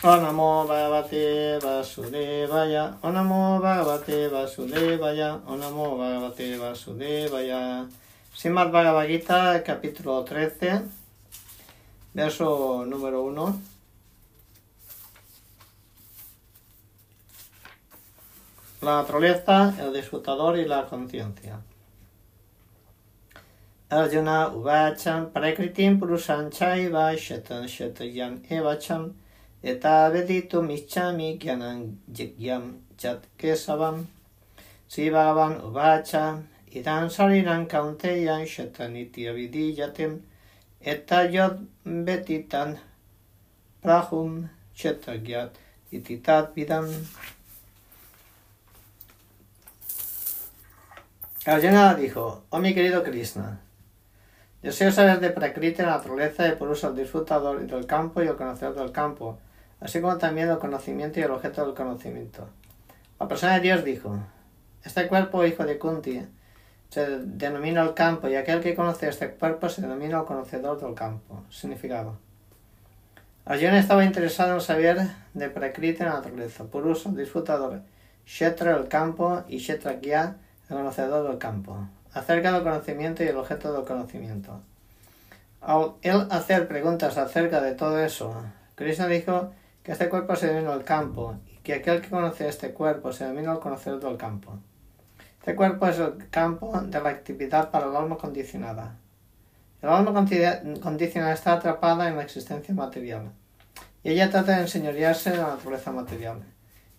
Onamo Bhagavate Vasudevaya, Onamo Bhagavate Vasudevaya, Onamo Bhagavate Vasudevaya. Simad Bhagavad Gita, capítulo 13, verso número 1. La naturaleza, el disfrutador y la conciencia. Arjuna Uvacham Prakritim Purusham Chaiva Shatan Shatayam Evacham Eta Veditu Michami Gyanam Jigyam Chat Kesavam. Sri Bhagavan Uvacha Idan Sariran Kaunteya Shataniti Avidiyatim Eta Yod Betitan Prahum Chetagyat Ititat Vidam. Arjuna dijo, oh mi querido Krishna, Deseo saber de Prakriti la naturaleza de Purusa, el disfrutador del campo y el conocedor del campo, así como también el conocimiento y el objeto del conocimiento. La persona de Dios dijo, este cuerpo, hijo de Kunti, se denomina el campo y aquel que conoce este cuerpo se denomina el conocedor del campo. Significado. Arjuna estaba interesado en saber de Prakriti la naturaleza, Purusa, disfrutador, Shetra, el campo, y Shetra el conocedor del campo acerca del conocimiento y el objeto del conocimiento. Al él hacer preguntas acerca de todo eso, Krishna dijo que este cuerpo se denomina el campo y que aquel que conoce este cuerpo se denomina el conocedor del campo. Este cuerpo es el campo de la actividad para el alma condicionada. El alma condicionada está atrapada en la existencia material y ella trata de enseñorearse de la naturaleza material.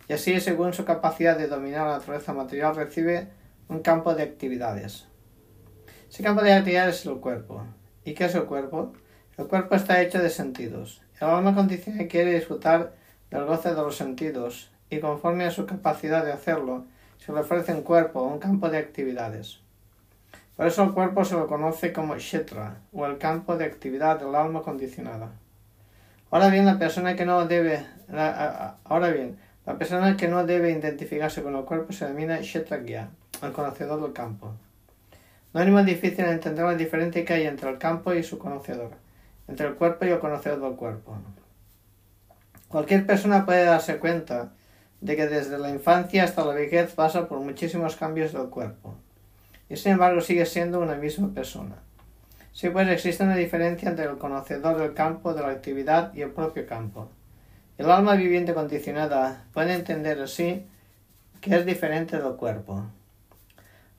Y así, según su capacidad de dominar la naturaleza material, recibe un campo de actividades. Ese campo de actividades es el cuerpo. ¿Y qué es el cuerpo? El cuerpo está hecho de sentidos. El alma condicionada quiere disfrutar del goce de los sentidos y conforme a su capacidad de hacerlo, se le ofrece un cuerpo, un campo de actividades. Por eso el cuerpo se lo conoce como Shetra, o el campo de actividad del alma condicionada. Ahora bien, la persona que no debe, ahora bien, la persona que no debe identificarse con el cuerpo se denomina Kshetragya, el conocedor del campo. No es muy difícil entender la diferencia que hay entre el campo y su conocedor, entre el cuerpo y el conocedor del cuerpo. Cualquier persona puede darse cuenta de que desde la infancia hasta la vejez pasa por muchísimos cambios del cuerpo, y sin embargo sigue siendo una misma persona. Sí, pues existe una diferencia entre el conocedor del campo, de la actividad y el propio campo. El alma viviente condicionada puede entender así que es diferente del cuerpo.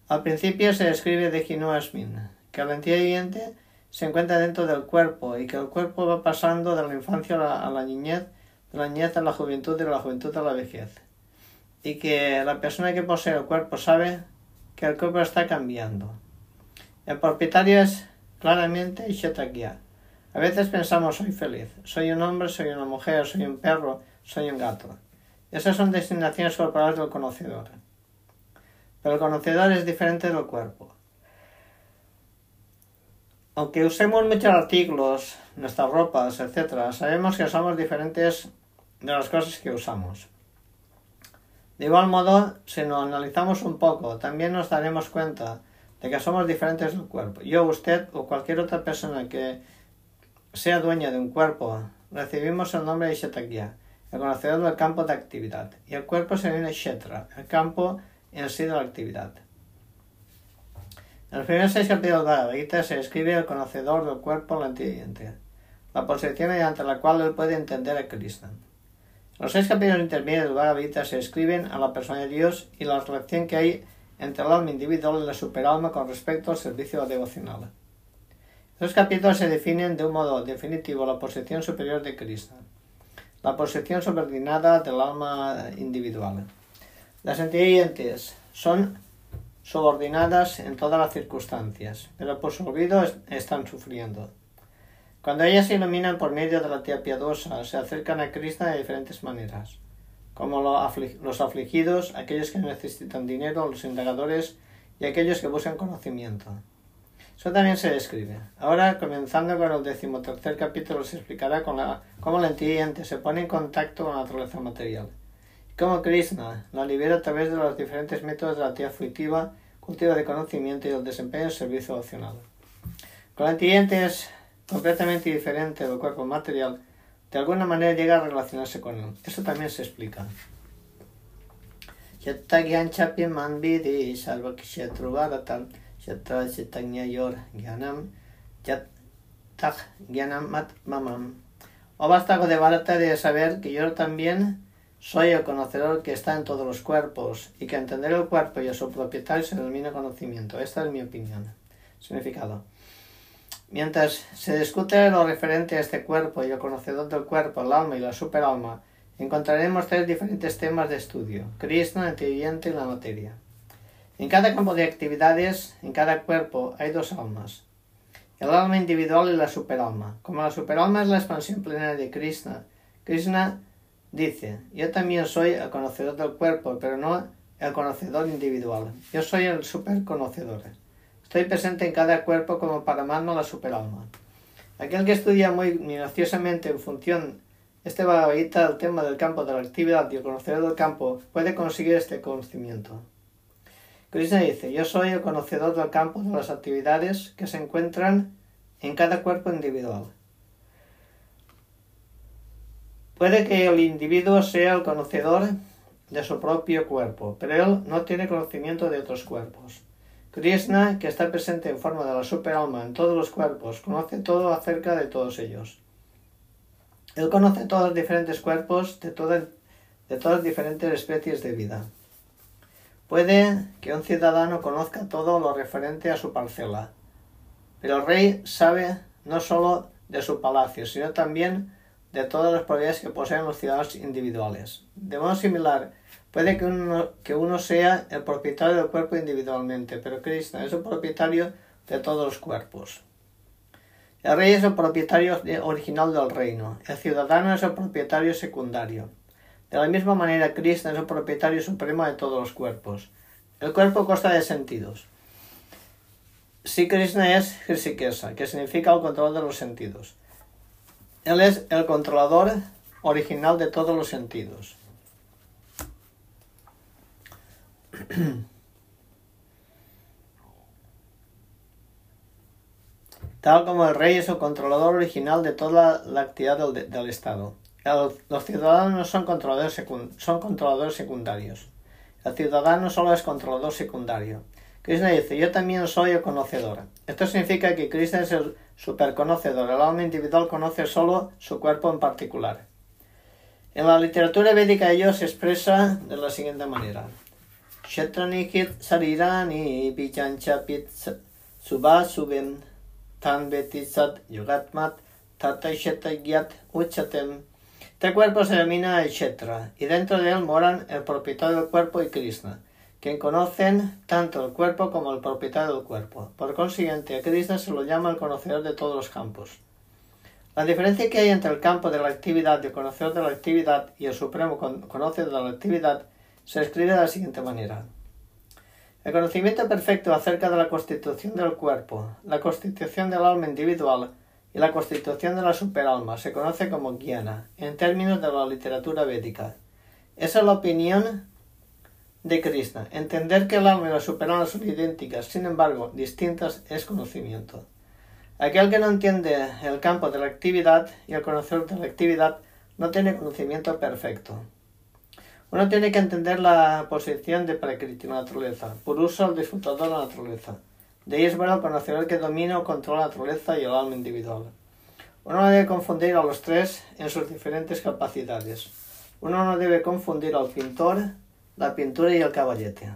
Al principio se describe de Asmin, que entidad viviente se encuentra dentro del cuerpo y que el cuerpo va pasando de la infancia a la, niñez, de la niñez a la juventud de la juventud a la vejez. Y que la persona que posee el cuerpo sabe que el cuerpo está cambiando. El propietario es claramente Ishetakya. A veces pensamos soy feliz, soy un hombre, soy una mujer, soy un perro, soy un gato. Esas son designaciones corporales del conocedor. Pero el conocedor es diferente del cuerpo. Aunque usemos muchos artículos, nuestras ropas, etc., sabemos que somos diferentes de las cosas que usamos. De igual modo, si nos analizamos un poco, también nos daremos cuenta de que somos diferentes del cuerpo. Yo, usted o cualquier otra persona que sea dueña de un cuerpo, recibimos el nombre de Shetakya, el conocedor del campo de actividad, y el cuerpo se viene Shetra, el campo en sí de la actividad. Los primeros seis capítulos de la Gita se describe el conocedor del cuerpo lentiviente, la posición mediante la cual él puede entender a Krishna. Los seis capítulos intermedios del Bhagavad Gita se describen a la persona de Dios y la relación que hay entre el alma individual y la superalma con respecto al servicio devocional. Estos capítulos se definen de un modo definitivo la posición superior de Krishna, la posición subordinada del alma individual. Las entidades son subordinadas en todas las circunstancias, pero por su olvido están sufriendo. Cuando ellas se iluminan por medio de la tía piadosa, se acercan a Krishna de diferentes maneras, como los afligidos, aquellos que necesitan dinero, los indagadores y aquellos que buscan conocimiento. Eso también se describe. Ahora, comenzando con el decimotercer capítulo, se explicará cómo la entidad se pone en contacto con la naturaleza material como Krishna la libera a través de los diferentes métodos de la actividad fruitiva, cultivo de conocimiento y el desempeño del servicio opcional. Con es completamente diferente del cuerpo material, de alguna manera llega a relacionarse con él. Eso también se explica. O basta de Bharata de saber que yo también soy el conocedor que está en todos los cuerpos y que entender el cuerpo y a su propietario se denomina conocimiento. Esta es mi opinión. Significado. Mientras se discute lo referente a este cuerpo y el conocedor del cuerpo, el alma y la superalma, encontraremos tres diferentes temas de estudio, Krishna, el inteligente y la materia. En cada campo de actividades, en cada cuerpo, hay dos almas, el alma individual y la superalma. Como la superalma es la expansión plena de Krishna, Krishna dice, yo también soy el conocedor del cuerpo, pero no el conocedor individual. Yo soy el superconocedor. Estoy presente en cada cuerpo como para amarnos la superalma. Aquel que estudia muy minuciosamente en función este Bhagavad el tema del campo de la actividad y el conocedor del campo puede conseguir este conocimiento. Krishna dice, yo soy el conocedor del campo de las actividades que se encuentran en cada cuerpo individual. Puede que el individuo sea el conocedor de su propio cuerpo, pero él no tiene conocimiento de otros cuerpos. Krishna, que está presente en forma de la superalma en todos los cuerpos, conoce todo acerca de todos ellos. Él conoce todos los diferentes cuerpos de, todas, todas diferentes especies de vida. Puede que un ciudadano conozca todo lo referente a su parcela, pero el rey sabe no solo de su palacio, sino también de todas las propiedades que poseen los ciudadanos individuales. De modo similar, Puede que uno, que uno sea el propietario del cuerpo individualmente, pero Krishna es el propietario de todos los cuerpos. El rey es el propietario original del reino, el ciudadano es el propietario secundario. De la misma manera, Krishna es el propietario supremo de todos los cuerpos. El cuerpo consta de sentidos. Si Krishna es Hrishikesa, que significa el control de los sentidos. Él es el controlador original de todos los sentidos. Tal como el rey es el controlador original de toda la actividad del, Estado. los ciudadanos son controladores, son controladores secundarios. El ciudadano solo es controlador secundario. Krishna dice, yo también soy el conocedor. Esto significa que Krishna es el superconocedor. El alma individual conoce solo su cuerpo en particular. En la literatura védica ello se expresa de la siguiente manera. Kshetranikit sarirani pichanchapit subasubim tan betisat yugatmat gyat uchatem. Este cuerpo se denomina el Kshetra, y dentro de él moran el propietario del cuerpo y Krishna, quien conocen tanto el cuerpo como el propietario del cuerpo. Por consiguiente, a Krishna se lo llama el conocedor de todos los campos. La diferencia que hay entre el campo de la actividad el conocedor de la actividad y el supremo conocedor de la actividad se escribe de la siguiente manera. El conocimiento perfecto acerca de la constitución del cuerpo, la constitución del alma individual y la constitución de la superalma se conoce como jnana en términos de la literatura védica. Esa es la opinión de Krishna. Entender que el alma y la superalma son idénticas, sin embargo, distintas, es conocimiento. Aquel que no entiende el campo de la actividad y el conocedor de la actividad no tiene conocimiento perfecto. Uno tiene que entender la posición de Prakriti, la naturaleza, por uso al disfrutador de la naturaleza. De ahí es bueno conocer el que domina o controla la naturaleza y el alma individual. Uno no debe confundir a los tres en sus diferentes capacidades. Uno no debe confundir al pintor, la pintura y el caballete.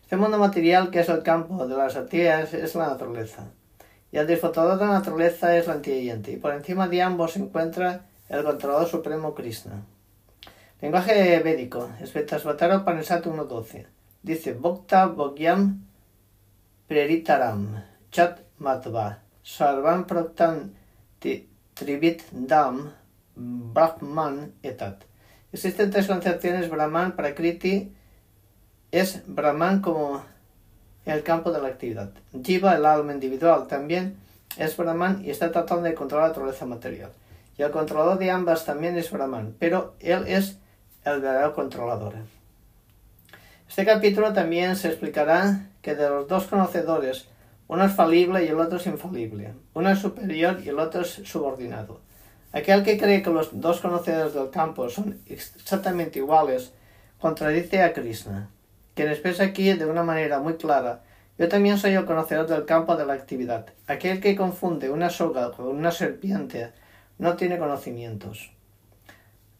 Este mundo material, que es el campo de las actividades, es la naturaleza. Y el disfrutador de la naturaleza es la inteligente. Y por encima de ambos se encuentra el controlador supremo Krishna. Lenguaje védico. Svetasvatara Upanishad 1.12. Dice, Bhokta Bhogyam Preritaram Chat Matva Sarvam Proktan Trivit Dam Brahman Etat. Existen tres concepciones Brahman, Prakriti, es Brahman como el campo de la actividad. Jiva, el alma individual, también es Brahman y está tratando de controlar la naturaleza material. Y el controlador de ambas también es Brahman, pero él es el verdadero controlador. Este capítulo también se explicará que de los dos conocedores, uno es falible y el otro es infalible, uno es superior y el otro es subordinado. Aquel que cree que los dos conocedores del campo son exactamente iguales contradice a Krishna, quien expresa aquí de una manera muy clara yo también soy el conocedor del campo de la actividad. Aquel que confunde una soga con una serpiente no tiene conocimientos.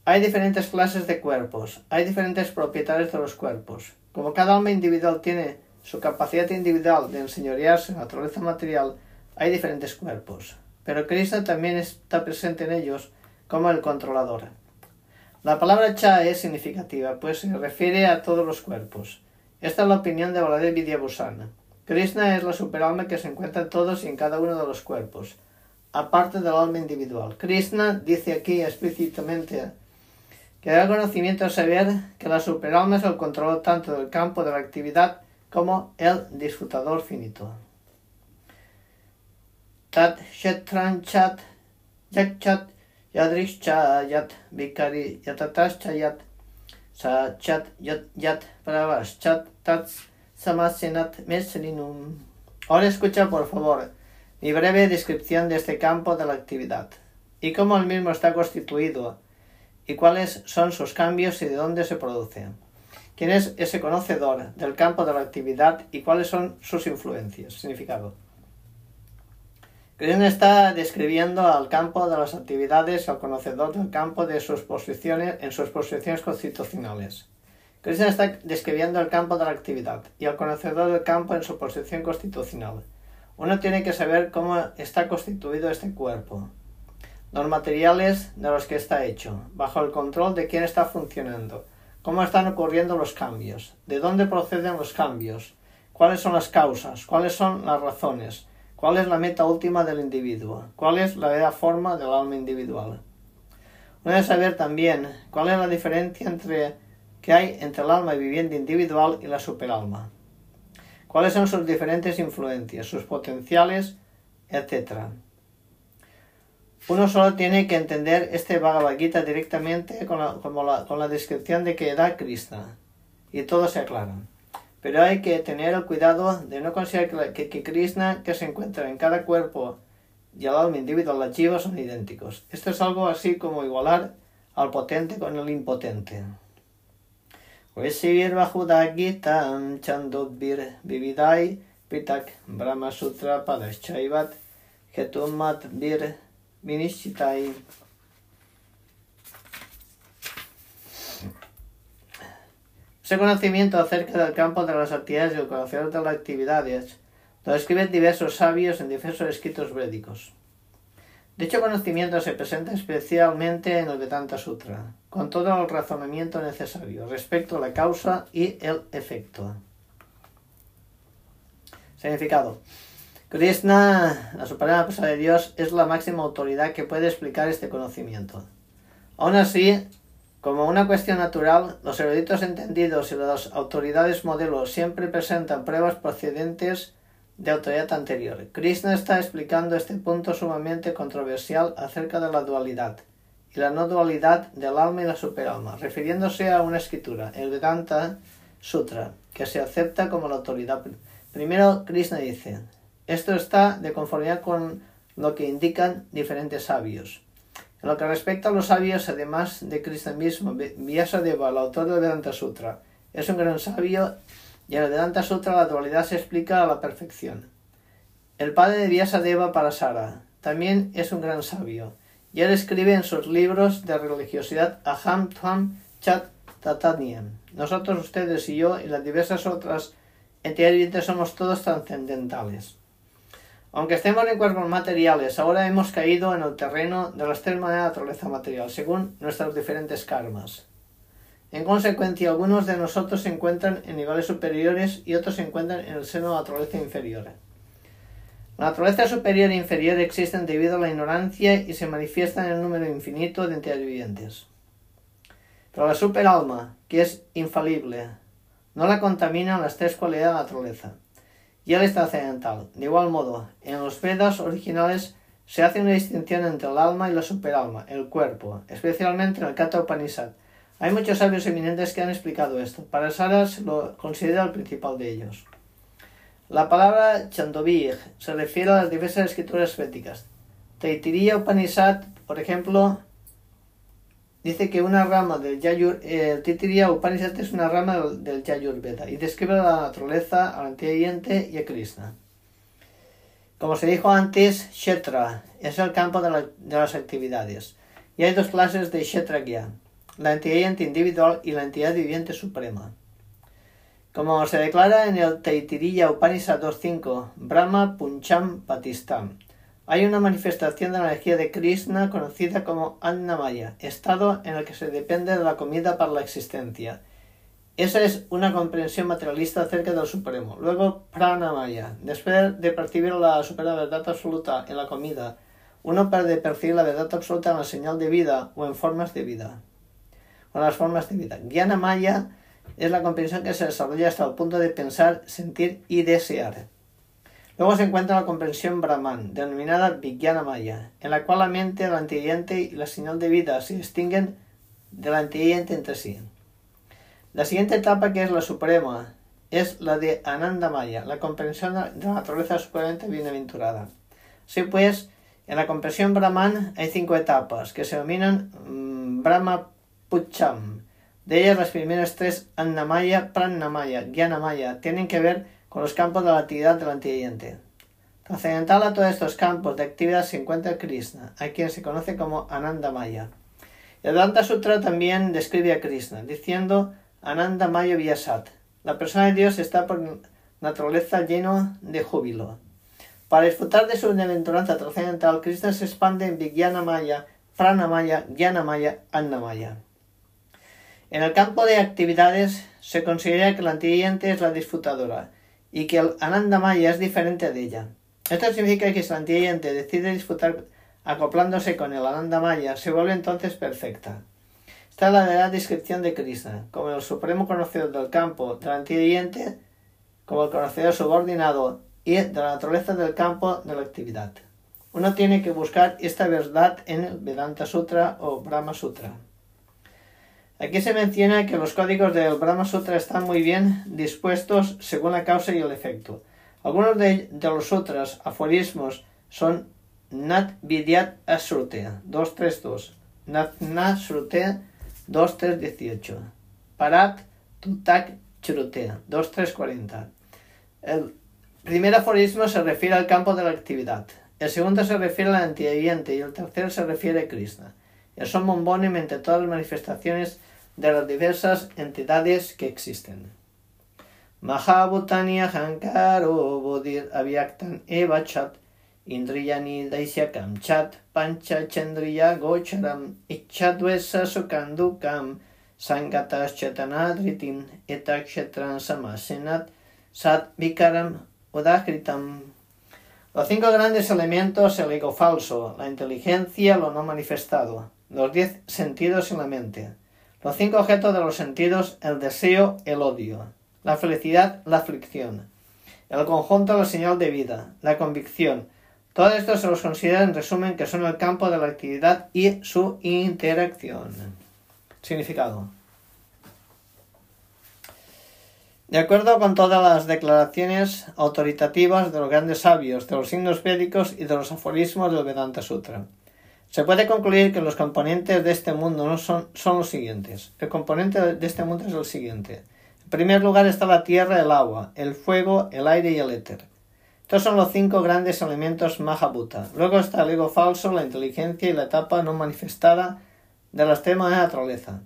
Hay diferentes clases de cuerpos, hay diferentes propietarios de los cuerpos. Como cada alma individual tiene su capacidad individual de enseñorearse en la naturaleza material, hay diferentes cuerpos. Pero Krishna también está presente en ellos como el controlador. La palabra cha es significativa, pues se refiere a todos los cuerpos. Esta es la opinión de Baladev Vidyabhusana. Krishna es la superalma que se encuentra en todos y en cada uno de los cuerpos, aparte del alma individual. Krishna dice aquí explícitamente que da conocimiento a saber que la superalma es el control tanto del campo de la actividad como el disfrutador finito. Tat Shetranchat Yakchat Yadrishcha Yat Vikari Yatatascha Yat Sa Chat Yat Yat Chat Tats Samasenat Mesrinum. Ahora escucha, por favor, mi breve descripción de este campo de la actividad y cómo el mismo está constituido y cuáles son sus cambios y de dónde se producen. ¿Quién es ese conocedor del campo de la actividad y cuáles son sus influencias? Significado. Krishna está describiendo al campo de las actividades al conocedor del campo de sus posiciones en sus posiciones constitucionales. Krishna está describiendo el campo de la actividad y al conocedor del campo en su posición constitucional. Uno tiene que saber cómo está constituido este cuerpo, los materiales de los que está hecho, bajo el control de quién está funcionando, cómo están ocurriendo los cambios, de dónde proceden los cambios, cuáles son las causas, cuáles son las razones, cuál es la meta última del individuo, cuál es la verdadera forma del alma individual. Uno debe saber también cuál es la diferencia entre que hay entre el alma viviente individual y la superalma. ¿Cuáles son sus diferentes influencias, sus potenciales, etcétera? Uno solo tiene que entender este Bhagavad Gita directamente con la, con la descripción de que da Krishna y todo se aclara. Pero hay que tener el cuidado de no considerar que, Krishna que se encuentra en cada cuerpo y el alma individual, la son idénticos. Esto es algo así como igualar al potente con el impotente. Chandodvir Vividai Pitak Brahma Sutra Padaschaivat Hetumat Vir Vinishitai. Ese conocimiento acerca del campo de las actividades y el conocimiento de las actividades lo describen diversos sabios en diversos escritos védicos. Dicho conocimiento se presenta especialmente en el Vedanta Sutra, con todo el razonamiento necesario respecto a la causa y el efecto. Significado. Krishna, la suprema persona de Dios, es la máxima autoridad que puede explicar este conocimiento. Aún así, como una cuestión natural, los eruditos entendidos y las autoridades modelos siempre presentan pruebas procedentes de autoridad anterior. Krishna está explicando este punto sumamente controversial acerca de la dualidad y la no dualidad del alma y la superalma, refiriéndose a una escritura, el Vedanta Sutra, que se acepta como la autoridad. Primero, Krishna dice, esto está de conformidad con lo que indican diferentes sabios. En lo que respecta a los sabios, además de Krishna mismo, Vyasadeva, el autor del Vedanta Sutra, es un gran sabio y en el Vedanta Sutra la dualidad se explica a la perfección. El padre de Vyasadeva Parasara también es un gran sabio, y él escribe en sus libros de religiosidad Aham Tvam Chat Tatanyam. Nosotros, ustedes y yo y las diversas otras entidades somos todos trascendentales. Aunque estemos en cuerpos materiales, ahora hemos caído en el terreno de tres maneras de naturaleza material, según nuestros diferentes karmas. En consecuencia, algunos de nosotros se encuentran en niveles superiores y otros se encuentran en el seno de la naturaleza inferior. La naturaleza superior e inferior existen debido a la ignorancia y se manifiestan en el número infinito de entidades vivientes. Pero la superalma, que es infalible, no la contaminan las tres cualidades de la naturaleza. Y es trascendental. De igual modo, en los Vedas originales se hace una distinción entre el alma y la superalma, el cuerpo, especialmente en el Kata Upanishad, hay muchos sabios eminentes que han explicado esto. Para Saras lo considera el principal de ellos. La palabra Chandovig se refiere a las diversas escrituras védicas. Taitiriya Upanishad por ejemplo, dice que una rama del Yayur, el Titiriya Upanishad es una rama del, Yayur Veda y describe la naturaleza, al antiguiente y a Krishna. Como se dijo antes, Kshetra es el campo de, las actividades. Y hay dos clases de Kshetra la entidad individual y la entidad viviente suprema. Como se declara en el Taittiriya Upanishad 2.5, Brahma Puncham Patistam, hay una manifestación de la energía de Krishna conocida como Annamaya, estado en el que se depende de la comida para la existencia. Esa es una comprensión materialista acerca del Supremo. Luego, Pranamaya, después de percibir la suprema verdad absoluta en la comida, uno puede percibir la verdad absoluta en la señal de vida o en formas de vida. O las formas de vida. Maya es la comprensión que se desarrolla hasta el punto de pensar, sentir y desear. Luego se encuentra la comprensión Brahman, denominada Vijnana Maya, en la cual la mente, el antiguiente y la señal de vida se distinguen del antiguiente entre sí. La siguiente etapa, que es la suprema, es la de Ananda Maya, la comprensión de la naturaleza supremamente bienaventurada. Así pues, en la comprensión Brahman hay cinco etapas, que se denominan mm, Brahma Pucham. De ellas, las primeras tres, Annamaya, Prannamaya, Gyanamaya, tienen que ver con los campos de la actividad del antiguiente. Trascendental a todos estos campos de actividad se encuentra Krishna, a quien se conoce como Ananda Maya. El Danta Sutra también describe a Krishna, diciendo Ananda Maya Vyasat. La persona de Dios está por naturaleza lleno de júbilo. Para disfrutar de su bienaventuranza trascendental, Krishna se expande en Vijnana Maya, Prana Maya, Jnana Maya, Anna Maya. En el campo de actividades se considera que la antiguiente es la disfrutadora, y que el Ananda Maya es diferente de ella. Esto significa que si la antiguiente decide disfrutar acoplándose con el Ananda Maya, se vuelve entonces perfecta. Esta es la verdadera descripción de Krishna, como el supremo conocedor del campo del como el conocedor subordinado y de la naturaleza del campo de la actividad. Uno tiene que buscar esta verdad en el Vedanta Sutra o Brahma Sutra. Aquí se menciona que los códigos del Brahma Sutra están muy bien dispuestos según la causa y el efecto. Algunos de, los sutras, aforismos, son Nat Vidyat Asrute 232, Nat Nasrute 2318, Parat Tutak Chrute 2340. El primer aforismo se refiere al campo de la actividad, el segundo se refiere al antiviviente y el tercero se refiere a Krishna. Son bombónimo entre todas las manifestaciones de las diversas entidades que existen. Mahabhutani Hankaro Bodir Avyaktan Eva Chat Indriyani Daisyakam Chat Pancha Chandriya Gocharam Ichadvesa Sukandukam Sangatas Chetanadritin Etakshetran Samasenat Sat Vikaram Udakritam Los cinco grandes elementos, el ego falso, la inteligencia, lo no manifestado, los diez sentidos y la mente los cinco objetos de los sentidos, el deseo, el odio, la felicidad, la aflicción, el conjunto, la señal de vida, la convicción. Todo esto se los considera en resumen que son el campo de la actividad y su interacción. Significado. De acuerdo con todas las declaraciones autoritativas de los grandes sabios, de los signos védicos y de los aforismos del Vedanta Sutra, se puede concluir que los componentes de este mundo no son, son los siguientes. El componente de este mundo es el siguiente. En primer lugar está la tierra, el agua, el fuego, el aire y el éter. Estos son los cinco grandes elementos Mahabhuta. Luego está el ego falso, la inteligencia y la etapa no manifestada de temas de naturaleza.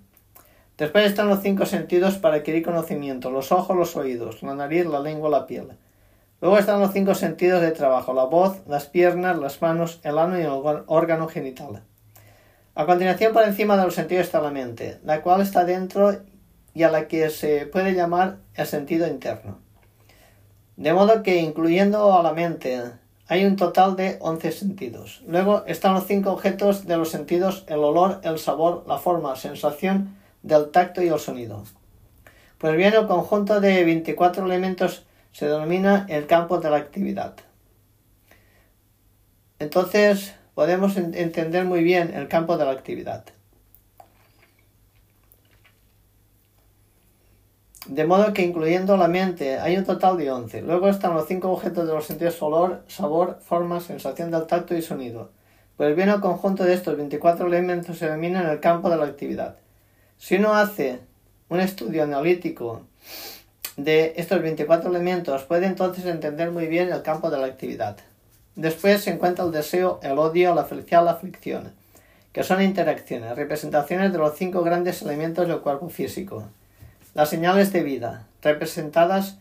Después están los cinco sentidos para adquirir conocimiento, los ojos, los oídos, la nariz, la lengua, la piel. Luego están los cinco sentidos de trabajo, la voz, las piernas, las manos, el ano y el órgano genital. A continuación, por encima de los sentidos está la mente, la cual está dentro y a la que se puede llamar el sentido interno. De modo que, incluyendo a la mente, hay un total de once sentidos. Luego están los cinco objetos de los sentidos, el olor, el sabor, la forma, sensación del tacto y el sonido. Pues bien, el conjunto de 24 elementos se denomina el campo de la actividad. Entonces podemos entender muy bien el campo de la actividad. De modo que incluyendo la mente hay un total de 11. Luego están los cinco objetos de los sentidos olor, sabor, forma, sensación del tacto y sonido. Pues bien, el conjunto de estos 24 elementos se domina en el campo de la actividad. Si uno hace un estudio analítico de estos 24 elementos, puede entonces entender muy bien el campo de la actividad. Después se encuentra el deseo, el odio, la felicidad, la aflicción, que son interacciones, representaciones de los cinco grandes elementos del cuerpo físico. Las señales de vida, representadas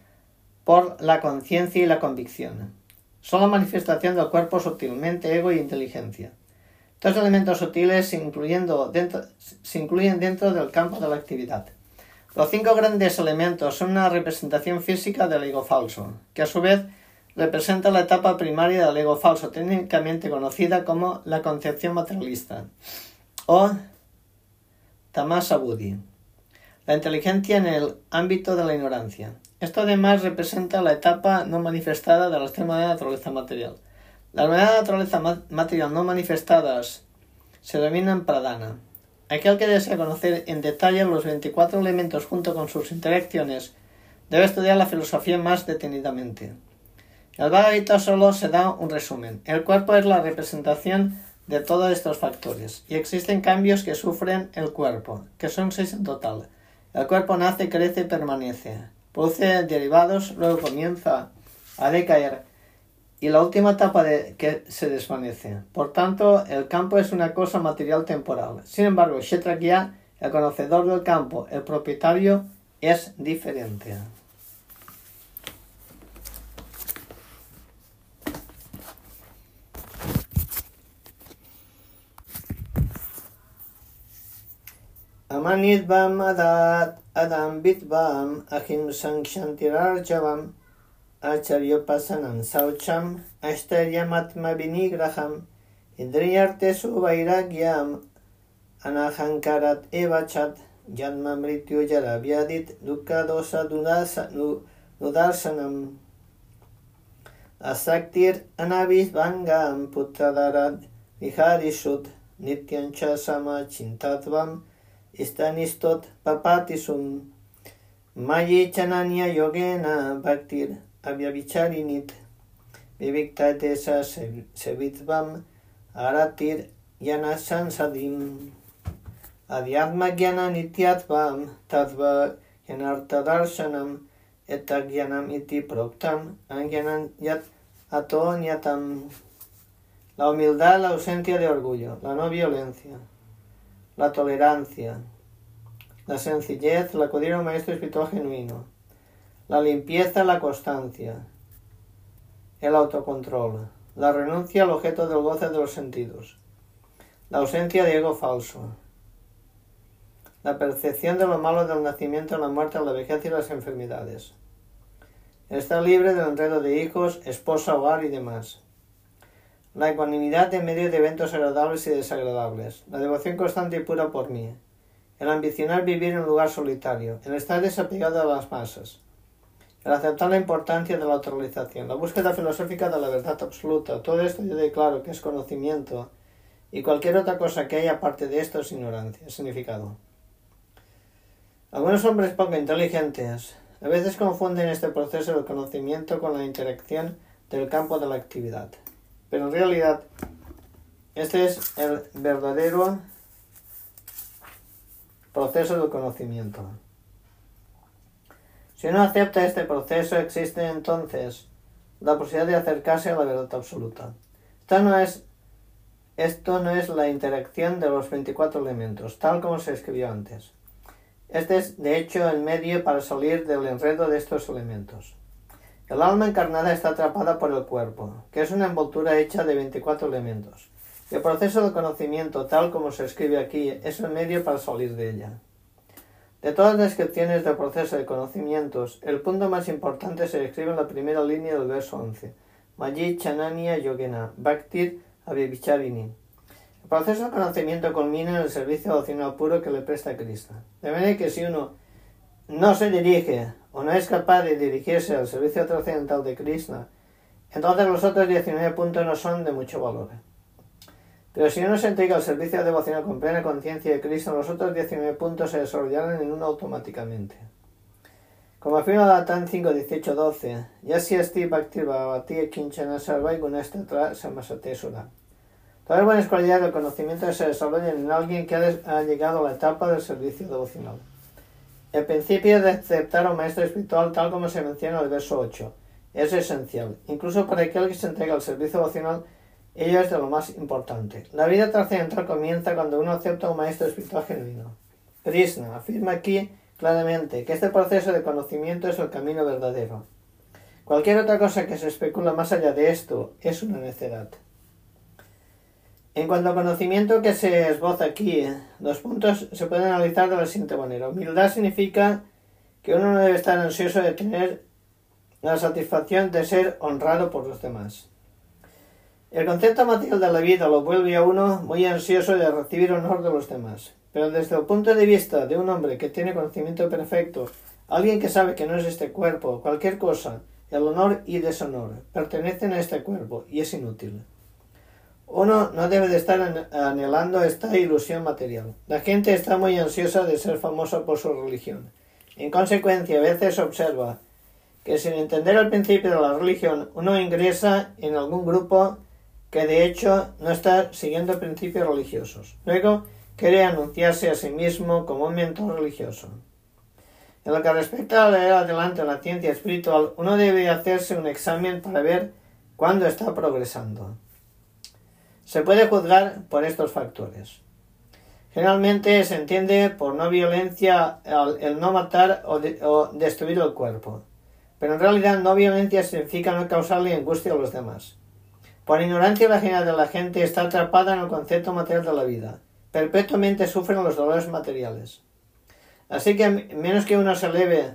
por la conciencia y la convicción. Son la manifestación del cuerpo sutilmente, ego y inteligencia. Estos elementos sutiles dentro, se incluyen dentro del campo de la actividad. Los cinco grandes elementos son una representación física del ego falso, que a su vez representa la etapa primaria del ego falso, técnicamente conocida como la concepción materialista o tamasa buddhi, la inteligencia en el ámbito de la ignorancia. Esto además representa la etapa no manifestada de temas de naturaleza material. Las de naturaleza material no manifestadas se denominan pradana. Aquel que desea conocer en detalle los 24 elementos junto con sus interacciones debe estudiar la filosofía más detenidamente. En el Bhagavad solo se da un resumen. El cuerpo es la representación de todos estos factores y existen cambios que sufren el cuerpo, que son seis en total. El cuerpo nace, crece y permanece produce derivados, luego comienza a decaer y la última etapa de que se desvanece. Por tanto, el campo es una cosa material temporal. Sin embargo, Kshetrakia, el conocedor del campo, el propietario, es diferente. Amanidvam adat adam bitvam ahim sankshantirajavam acharyopasanam saucham ashtaryamatma vinigraham indriyartesu vairagyam anahankarat evachat janma mrityu jara vyadit dukkha dosa nudarsanam. Asaktir anavishvangam putradarat viharishut nityancha sama chintatvam istanistot papatisum mayi chananya yogena bhaktir abhyavicharinit vivikta desa sevitvam aratir yanasansadim adhyatma gyana nityatvam tadva yanartadarshanam etagyanam iti proktam angyanam yat atonyatam la humildad, la ausencia de orgullo, la no violencia, la tolerancia, la sencillez, la acudir a un maestro espiritual genuino, la limpieza, la constancia, el autocontrol, la renuncia al objeto del goce de los sentidos, la ausencia de ego falso, la percepción de lo malo del nacimiento, la muerte, la vejez y las enfermedades, estar libre del enredo de hijos, esposa, hogar y demás, la ecuanimidad en medio de eventos agradables y desagradables, la devoción constante y pura por mí, el ambicionar vivir en un lugar solitario, el estar desapegado a las masas, el aceptar la importancia de la autorización, la búsqueda filosófica de la verdad absoluta, todo esto yo claro que es conocimiento y cualquier otra cosa que haya aparte de esto es ignorancia, significado. Algunos hombres poco inteligentes a veces confunden este proceso de conocimiento con la interacción del campo de la actividad. Pero en realidad, este es el verdadero proceso de conocimiento. Si uno acepta este proceso, existe entonces la posibilidad de acercarse a la verdad absoluta. Esto no es, esto no es la interacción de los 24 elementos, tal como se escribió antes. Este es, de hecho, el medio para salir del enredo de estos elementos. El alma encarnada está atrapada por el cuerpo, que es una envoltura hecha de 24 elementos. El proceso de conocimiento, tal como se escribe aquí, es el medio para salir de ella. De todas las descripciones del proceso de conocimientos, el punto más importante se describe en la primera línea del verso 11. Mayi Chananya Yogena, Bhaktir Abhivicharini. El proceso de conocimiento culmina en el servicio devocional puro que le presta Krishna. De manera que si uno no se dirige o no es capaz de dirigirse al servicio trascendental de Krishna, entonces los otros 19 puntos no son de mucho valor. Pero si uno se entrega al servicio devocional con plena conciencia de Krishna, los otros 19 puntos se desarrollarán en uno automáticamente. Como afirma Datan 5, 18, 12, Yasya sti bhakti bhavati kinchana sarvai gunastatra samasate sura. Todas las buenas cualidades del conocimiento se desarrollan en alguien que ha, llegado a la etapa del servicio devocional. El principio de aceptar a un maestro espiritual, tal como se menciona en el verso 8, es esencial. Incluso para aquel que se entrega al servicio devocional, ello es de lo más importante. La vida trascendental comienza cuando uno acepta un maestro espiritual genuino. Krishna afirma aquí claramente que este proceso de conocimiento es el camino verdadero. Cualquier otra cosa que se especula más allá de esto es una necedad. En cuanto al conocimiento que se esboza aquí, los puntos se pueden analizar de la siguiente manera. Humildad significa que uno no debe estar ansioso de tener la satisfacción de ser honrado por los demás. El concepto material de la vida lo vuelve a uno muy ansioso de recibir honor de los demás. Pero desde el punto de vista de un hombre que tiene conocimiento perfecto, alguien que sabe que no es este cuerpo, cualquier cosa, el honor y deshonor, pertenecen a este cuerpo y es inútil. Uno no debe de estar anhelando esta ilusión material. La gente está muy ansiosa de ser famosa por su religión. En consecuencia, a veces observa que sin entender el principio de la religión, uno ingresa en algún grupo que de hecho no está siguiendo principios religiosos. Luego, quiere anunciarse a sí mismo como un mentor religioso. En lo que respecta a leer adelante la ciencia espiritual, uno debe hacerse un examen para ver cuándo está progresando. Se puede juzgar por estos factores. Generalmente se entiende por no violencia el, no matar o, destruir el cuerpo, pero en realidad no violencia significa no causarle angustia a los demás. Por ignorancia la general de la gente está atrapada en el concepto material de la vida. Perpetuamente sufren los dolores materiales. Así que a menos que uno se eleve,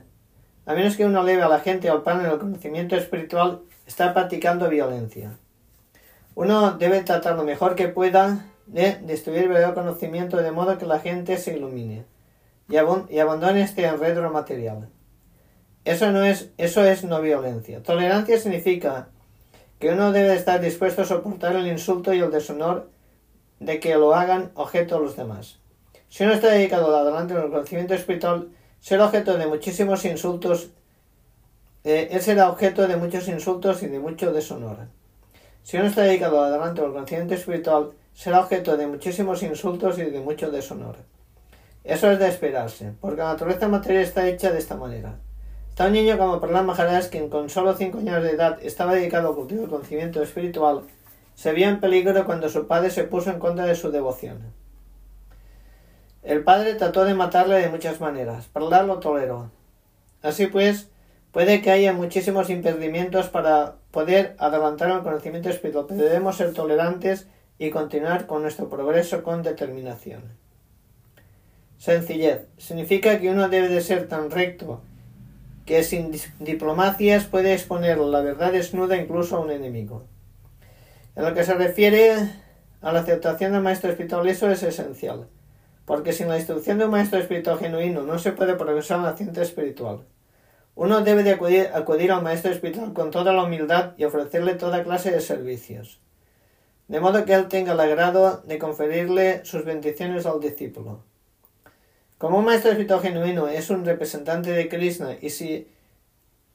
a menos que uno eleve a la gente al plano del conocimiento espiritual, está practicando violencia. Uno debe tratar lo mejor que pueda de destruir el verdadero conocimiento de modo que la gente se ilumine y, abandone este enredo material. Eso, no es, eso es no violencia. Tolerancia significa que uno debe estar dispuesto a soportar el insulto y el deshonor de que lo hagan objeto a los demás. Si uno está dedicado adelante en el conocimiento espiritual, será objeto de muchísimos insultos, eh, él será objeto de muchos insultos y de mucho deshonor. Si uno está dedicado adelante al conocimiento espiritual, será objeto de muchísimos insultos y de mucho deshonor. Eso es de esperarse, porque la naturaleza material está hecha de esta manera. Un niño como Prahlad Maharaj, quien con solo cinco años de edad estaba dedicado al cultivo del conocimiento espiritual, se vio en peligro cuando su padre se puso en contra de su devoción. El padre trató de matarle de muchas maneras. Prahlad lo toleró. Así pues, puede que haya muchísimos impedimentos para poder adelantar el conocimiento espiritual, pero debemos ser tolerantes y continuar con nuestro progreso con determinación. Sencillez. Significa que uno debe de ser tan recto que sin diplomacias puede exponer la verdad desnuda incluso a un enemigo. En lo que se refiere a la aceptación del maestro espiritual, eso es esencial, porque sin la instrucción de un maestro espiritual genuino no se puede progresar en la ciencia espiritual. Uno debe de acudir, al maestro espiritual con toda la humildad y ofrecerle toda clase de servicios, de modo que él tenga el agrado de conferirle sus bendiciones al discípulo. Como un maestro espiritual genuino es un representante de Krishna y si,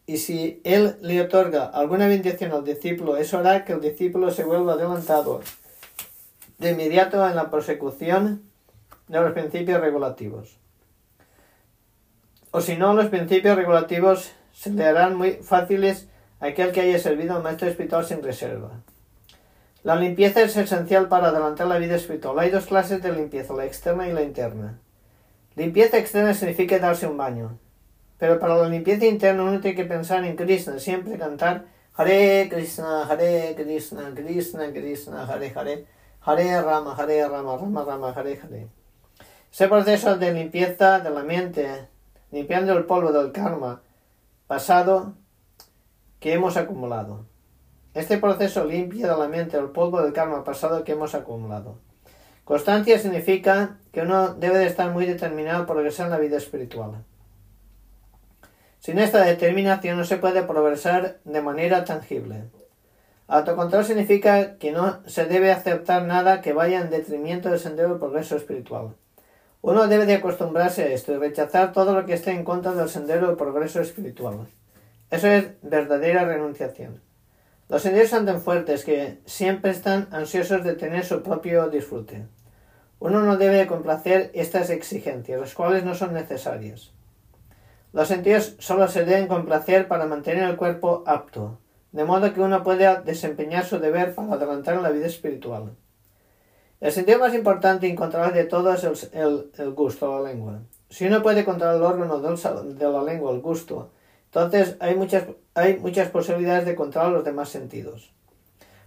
y si él le otorga alguna bendición al discípulo, eso hará que el discípulo se vuelva adelantado de inmediato en la persecución de los principios regulativos o si no, los principios regulativos se le harán muy fáciles a aquel que haya servido al maestro espiritual sin reserva. La limpieza es esencial para adelantar la vida espiritual. Hay dos clases de limpieza, la externa y la interna. Limpieza externa significa darse un baño. Pero para la limpieza interna uno tiene que pensar en Krishna, siempre cantar Hare Krishna, Hare Krishna, Krishna Krishna, Hare Hare, Hare Rama, Hare Rama, Rama Rama, Hare Hare. Ese proceso de limpieza de la mente limpiando el polvo del karma pasado que hemos acumulado. Este proceso limpia de la mente el polvo del karma pasado que hemos acumulado. Constancia significa que uno debe de estar muy determinado por progresar en la vida espiritual. Sin esta determinación no se puede progresar de manera tangible. Autocontrol significa que no se debe aceptar nada que vaya en detrimento del sendero del progreso espiritual. Uno debe de acostumbrarse a esto y rechazar todo lo que esté en contra del sendero del progreso espiritual. Eso es verdadera renunciación. Los sentidos son tan fuertes que siempre están ansiosos de tener su propio disfrute. Uno no debe complacer estas exigencias, las cuales no son necesarias. Los sentidos solo se deben complacer para mantener el cuerpo apto, de modo que uno pueda desempeñar su deber para adelantar en la vida espiritual. El sentido más importante y incontrolable de todo es el, el, gusto, la lengua. Si uno puede controlar el órgano de la lengua, el gusto, entonces hay muchas, hay muchas posibilidades de controlar los demás sentidos.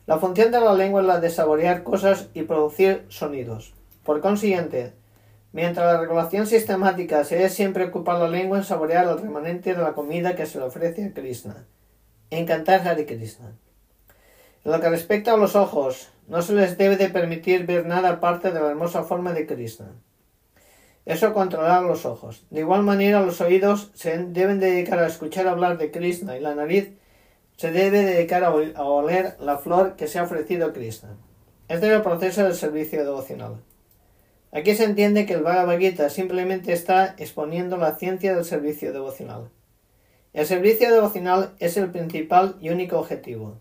La función de la lengua es la de saborear cosas y producir sonidos. Por consiguiente, mientras la regulación sistemática se debe siempre ocupar la lengua en saborear el remanente de la comida que se le ofrece a Krishna, en cantar Hare Krishna. En lo que respecta a los ojos, no se les debe de permitir ver nada aparte de la hermosa forma de Krishna. Eso controlar los ojos. De igual manera, los oídos se deben dedicar a escuchar hablar de Krishna y la nariz se debe dedicar a oler la flor que se ha ofrecido a Krishna. Este es el proceso del servicio devocional. Aquí se entiende que el Bhagavad Gita simplemente está exponiendo la ciencia del servicio devocional. El servicio devocional es el principal y único objetivo.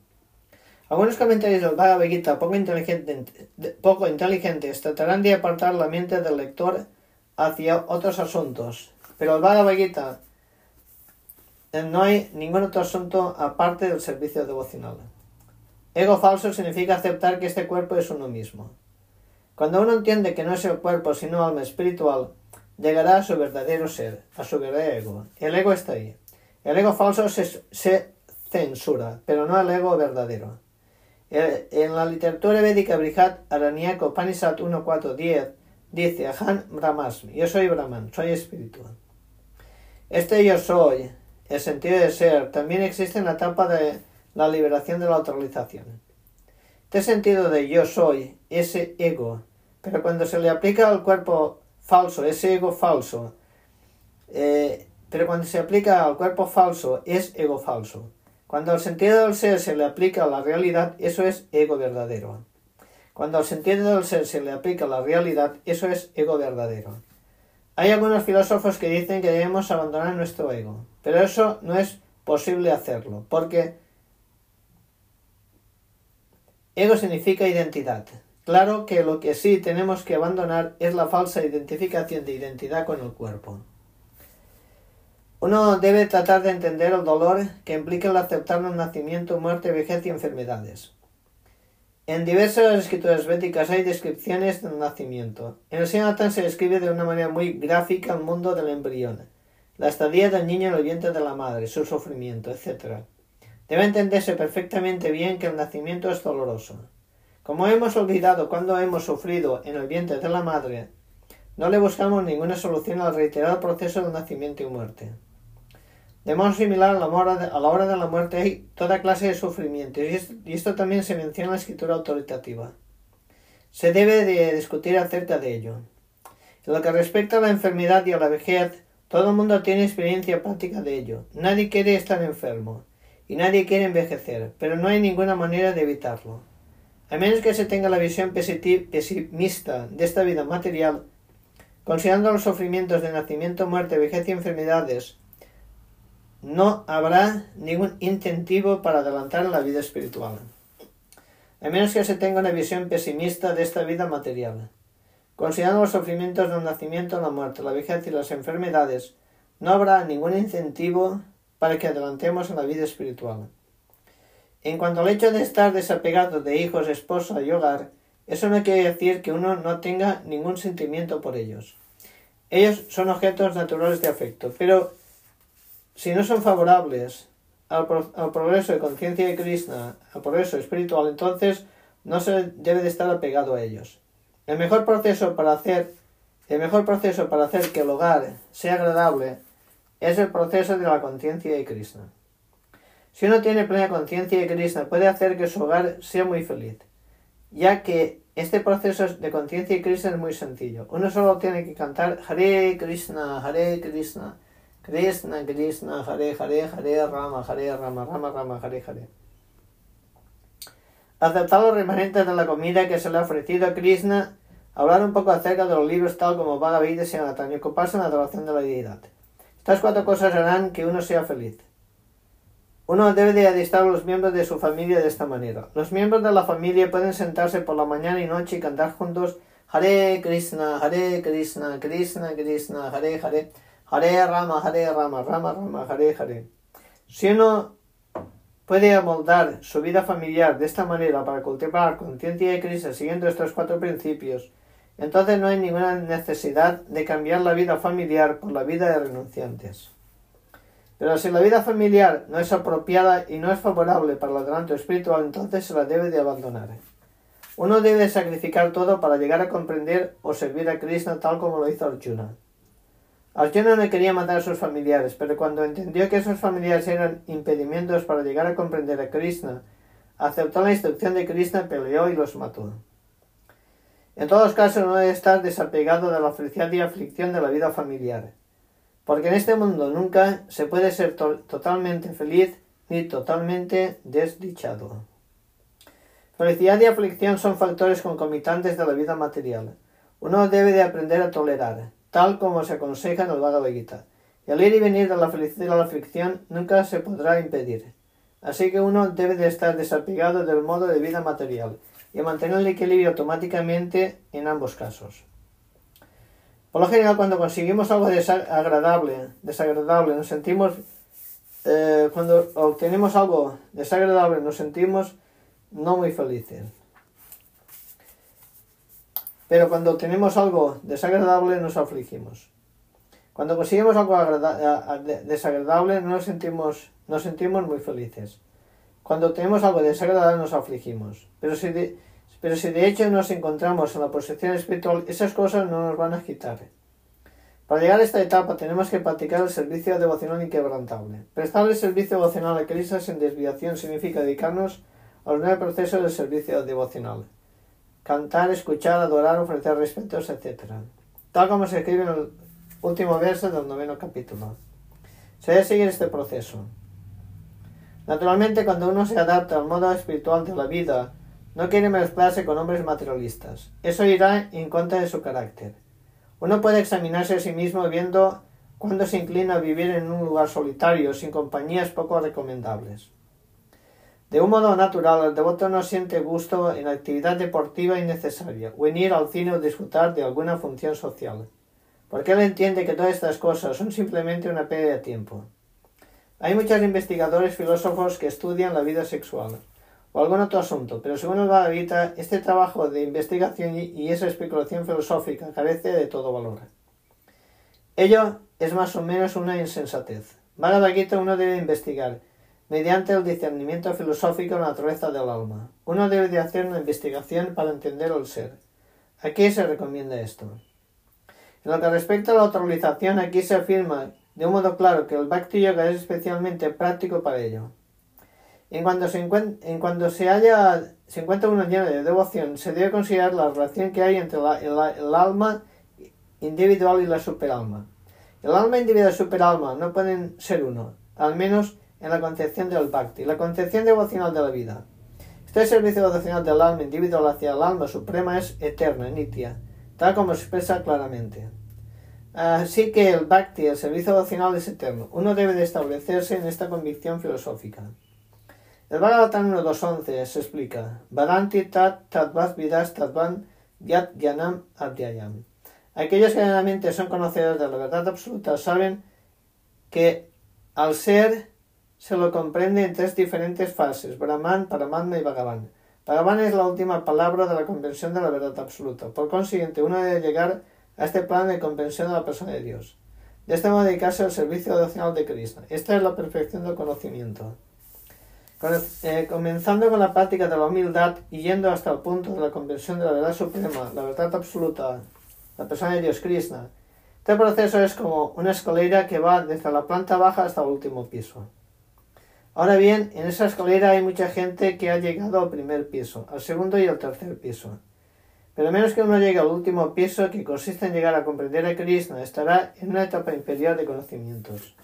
Algunos comentarios del Bhagavad Gita poco, poco inteligentes tratarán de apartar la mente del lector hacia otros asuntos, pero el Bhagavad Gita eh, no hay ningún otro asunto aparte del servicio devocional. Ego falso significa aceptar que este cuerpo es uno mismo. Cuando uno entiende que no es el cuerpo sino alma espiritual, llegará a su verdadero ser, a su verdadero ego. El ego está ahí. El ego falso se, censura, pero no el ego verdadero. En la literatura védica Brihat Aranyaka Upanishad 1.4.10 dice Ahan Brahmasmi, yo soy Brahman, soy espiritual. Este yo soy, el sentido de ser, también existe en la etapa de la liberación de la autorización. Este sentido de yo soy, ese ego, pero cuando se le aplica al cuerpo falso, ese ego falso, eh, pero cuando se aplica al cuerpo falso, es ego falso. Cuando al sentido del ser se le aplica a la realidad, eso es ego verdadero. Cuando al sentido del ser se le aplica a la realidad, eso es ego verdadero. Hay algunos filósofos que dicen que debemos abandonar nuestro ego, pero eso no es posible hacerlo, porque ego significa identidad. Claro que lo que sí tenemos que abandonar es la falsa identificación de identidad con el cuerpo. Uno debe tratar de entender el dolor que implica el aceptar el nacimiento, muerte, vejez y enfermedades. En diversas escrituras védicas hay descripciones del nacimiento. En el Sinatan se describe de una manera muy gráfica el mundo del embrión, la estadía del niño en el vientre de la madre, su sufrimiento, etc. Debe entenderse perfectamente bien que el nacimiento es doloroso. Como hemos olvidado cuando hemos sufrido en el vientre de la madre, no le buscamos ninguna solución al reiterado proceso de nacimiento y muerte. De modo similar, a la, hora de, la muerte hay toda clase de sufrimiento, y esto también se menciona en la escritura autoritativa. Se debe de discutir acerca de ello. En lo que respecta a la enfermedad y a la vejez, todo el mundo tiene experiencia práctica de ello. Nadie quiere estar enfermo, y nadie quiere envejecer, pero no hay ninguna manera de evitarlo. A menos que se tenga la visión pesimista de esta vida material, considerando los sufrimientos de nacimiento, muerte, vejez y enfermedades, no habrá ningún incentivo para adelantar la vida espiritual, a menos que se tenga una visión pesimista de esta vida material. Considerando los sufrimientos del nacimiento, la muerte, la vejez y las enfermedades, no habrá ningún incentivo para que adelantemos la vida espiritual. En cuanto al hecho de estar desapegado de hijos, esposa y hogar, eso no quiere decir que uno no tenga ningún sentimiento por ellos. Ellos son objetos naturales de afecto, pero si no son favorables al, progreso de conciencia de Krishna, al progreso espiritual, entonces no se debe de estar apegado a ellos. El mejor proceso para hacer el mejor proceso para hacer que el hogar sea agradable es el proceso de la conciencia de Krishna. Si uno tiene plena conciencia de Krishna, puede hacer que su hogar sea muy feliz, ya que este proceso de conciencia de Krishna es muy sencillo. Uno solo tiene que cantar Hare Krishna, Hare Krishna, Krishna, Krishna, Hare, Hare, Hare, Rama, Hare, Rama, Rama, Rama, Hare, Hare. Aceptar los remanentes de la comida que se le ha ofrecido a Krishna, hablar un poco acerca de los libros tal como Bhagavad y Sanatana y ocuparse en la adoración de la deidad. Estas cuatro cosas harán que uno sea feliz. Uno debe de a los miembros de su familia de esta manera. Los miembros de la familia pueden sentarse por la mañana y noche y cantar juntos Hare Krishna, Hare Krishna, Krishna Krishna, Hare Hare, Hare Rama, Hare Rama, Rama Rama, Hare Hare. Si uno puede amoldar su vida familiar de esta manera para cultivar conciencia de Krishna siguiendo estos cuatro principios, entonces no hay ninguna necesidad de cambiar la vida familiar por la vida de renunciantes. Pero si la vida familiar no es apropiada y no es favorable para el adelanto espiritual, entonces se la debe de abandonar. Uno debe sacrificar todo para llegar a comprender o servir a Krishna tal como lo hizo Arjuna. Arjuna no quería matar a sus familiares, pero cuando entendió que esos familiares eran impedimentos para llegar a comprender a Krishna, aceptó la instrucción de Krishna, peleó y los mató. En todos casos no debe estar desapegado de la felicidad y aflicción de la vida familiar porque en este mundo nunca se puede ser totalmente feliz ni totalmente desdichado. Felicidad y aflicción son factores concomitantes de la vida material. Uno debe de aprender a tolerar, tal como se aconseja en el Bhagavad Gita. Y al ir y venir de la felicidad y la aflicción nunca se podrá impedir. Así que uno debe de estar desapegado del modo de vida material y mantener el equilibrio automáticamente en ambos casos. Por lo general, cuando conseguimos algo desagradable, desagradable, nos sentimos, eh, cuando obtenemos algo desagradable, nos sentimos no muy felices. Pero cuando obtenemos algo desagradable, nos afligimos. Cuando conseguimos algo desagradable, no nos sentimos, nos sentimos muy felices. Cuando obtenemos algo desagradable, nos afligimos. Pero si pero si de hecho nos encontramos en la posición espiritual, esas cosas no nos van a quitar. Para llegar a esta etapa tenemos que practicar el servicio devocional inquebrantable. Prestar el servicio devocional a Cristo sin desviación significa dedicarnos a los nueve procesos del servicio devocional. Cantar, escuchar, adorar, ofrecer respetos, etc. Tal como se escribe en el último verso del noveno capítulo. Se debe seguir este proceso. Naturalmente, cuando uno se adapta al modo espiritual de la vida, no quiere mezclarse con hombres materialistas. Eso irá en contra de su carácter. Uno puede examinarse a sí mismo viendo cuándo se inclina a vivir en un lugar solitario, sin compañías poco recomendables. De un modo natural, el devoto no siente gusto en actividad deportiva innecesaria, o en ir al cine o disfrutar de alguna función social, porque él entiende que todas estas cosas son simplemente una pérdida de tiempo. Hay muchos investigadores filósofos que estudian la vida sexual, o algún otro asunto, pero según el Bhagavad este trabajo de investigación y esa especulación filosófica carece de todo valor. Ello es más o menos una insensatez. Bhagavad uno debe investigar, mediante el discernimiento filosófico, la naturaleza del alma. Uno debe de hacer una investigación para entender el ser. Aquí se recomienda esto. En lo que respecta a la autorización, aquí se afirma de un modo claro que el Bhakti Yoga es especialmente práctico para ello. En cuanto se, en se, haya, se encuentra una llena de devoción, se debe considerar la relación que hay entre el, alma individual y la superalma. El alma individual y superalma no pueden ser uno, al menos en la concepción del bhakti, la concepción devocional de la vida. Este servicio devocional del alma individual hacia el alma suprema es eterno, nitia, tal como se expresa claramente. Así que el bhakti, el servicio devocional, es eterno. Uno debe de establecerse en esta convicción filosófica. El Bhagavatam 1.2.11 se explica, Vadanti tat tatvat vidas tatvan yat yanam adhyayam. Aquellos que realmente son conocedores de la verdad absoluta saben que al ser se lo comprende en tres diferentes fases, Brahman, Paramatma y Bhagavan. Bhagavan es la última palabra de la comprensión de la verdad absoluta. Por consiguiente, uno debe llegar a este plan de comprensión de la persona de Dios. De este modo dedicarse al servicio devocional de Krishna. Esta es la perfección del conocimiento. Eh, comenzando con la práctica de la humildad y yendo hasta el punto de la conversión de la verdad suprema, la verdad absoluta, la persona de Dios Krishna. Este proceso es como una escalera que va desde la planta baja hasta el último piso. Ahora bien, en esa escalera hay mucha gente que ha llegado al primer piso, al segundo y al tercer piso. Pero a menos que uno llegue al último piso, que consiste en llegar a comprender a Krishna, estará en una etapa inferior de conocimientos.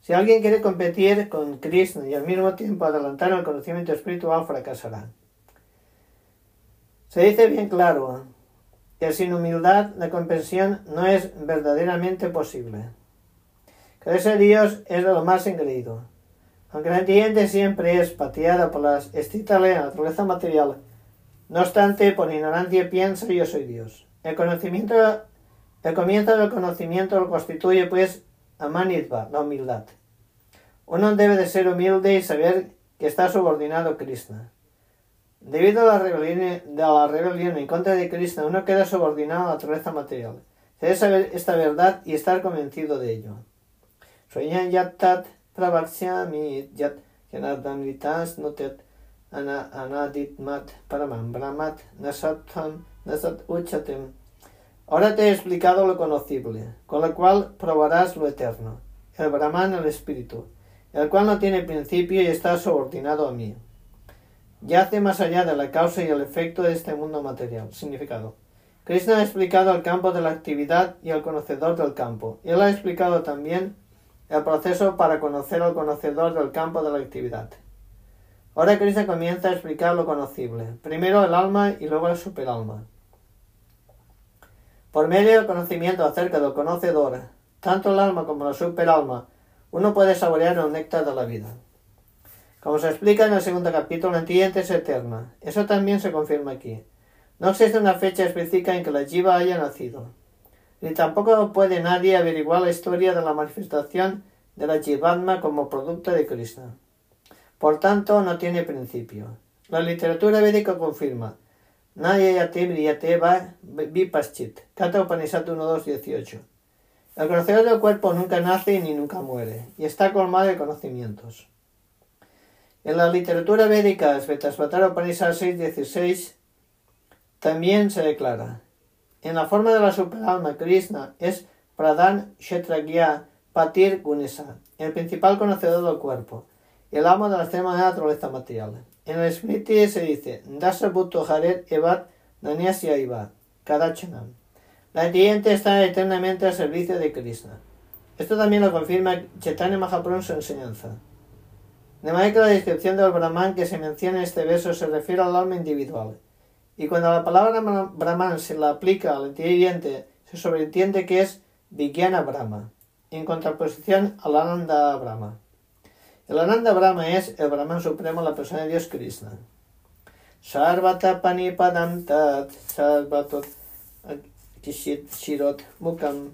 Si alguien quiere competir con Krishna y al mismo tiempo adelantar el conocimiento espiritual, fracasará. Se dice bien claro que sin humildad la comprensión no es verdaderamente posible. Creerse Dios es lo más engreído. Aunque la entiende siempre es pateada por la estricta ley de la naturaleza material, no obstante, por ignorancia piensa yo soy Dios. El conocimiento, el comienzo del conocimiento lo constituye, pues, amanitva, la humildad. Uno debe de ser humilde y saber que está subordinado a Krishna. Debido a la rebelión, la rebelión en contra de Krishna, uno queda subordinado a la naturaleza material. Se debe saber esta verdad y estar convencido de ello. notet anaditmat paramam brahmat nasatam nasat uchatem. Ahora te he explicado lo conocible, con lo cual probarás lo eterno, el Brahman, el espíritu, el cual no tiene principio y está subordinado a mí. Yace más allá de la causa y el efecto de este mundo material. Significado. Krishna ha explicado el campo de la actividad y el conocedor del campo. Él ha explicado también el proceso para conocer al conocedor del campo de la actividad. Ahora Krishna comienza a explicar lo conocible, primero el alma y luego el superalma. Por medio del conocimiento acerca del conocedor, tanto el alma como la superalma, uno puede saborear el néctar de la vida. Como se explica en el segundo capítulo, la entidad es eterna. Eso también se confirma aquí. No existe una fecha específica en que la jiva haya nacido. Ni tampoco puede nadie averiguar la historia de la manifestación de la jivatma como producto de Krishna. Por tanto, no tiene principio. La literatura védica confirma. Nadie va vipaschit. Kata Upanishad 1.2.18. El conocedor del cuerpo nunca nace ni nunca muere, y está colmado de conocimientos. En la literatura védica, Svetasvatara Upanishad 6.16, también se declara. En la forma de la superalma, Krishna es Pradhan Kshetragya Patir Gunesa, el principal conocedor del cuerpo el amo de la extrema naturaleza material. En el Smriti se dice, Dasa Bhutto Haret Evat Nanyasya Ivat, Kadachanam. La entidad está eternamente al servicio de Krishna. Esto también lo confirma Chaitanya Mahaprabhu en su enseñanza. De manera que la descripción del Brahman que se menciona en este verso se refiere al alma individual. Y cuando la palabra Brahman se la aplica al entidad se sobreentiende que es Vijnana Brahma, en contraposición al Ananda Brahma. El Ananda Brahma es el Brahman supremo, la persona de Dios Krishna. Sarvata panipadam tat sarvatot shirot mukam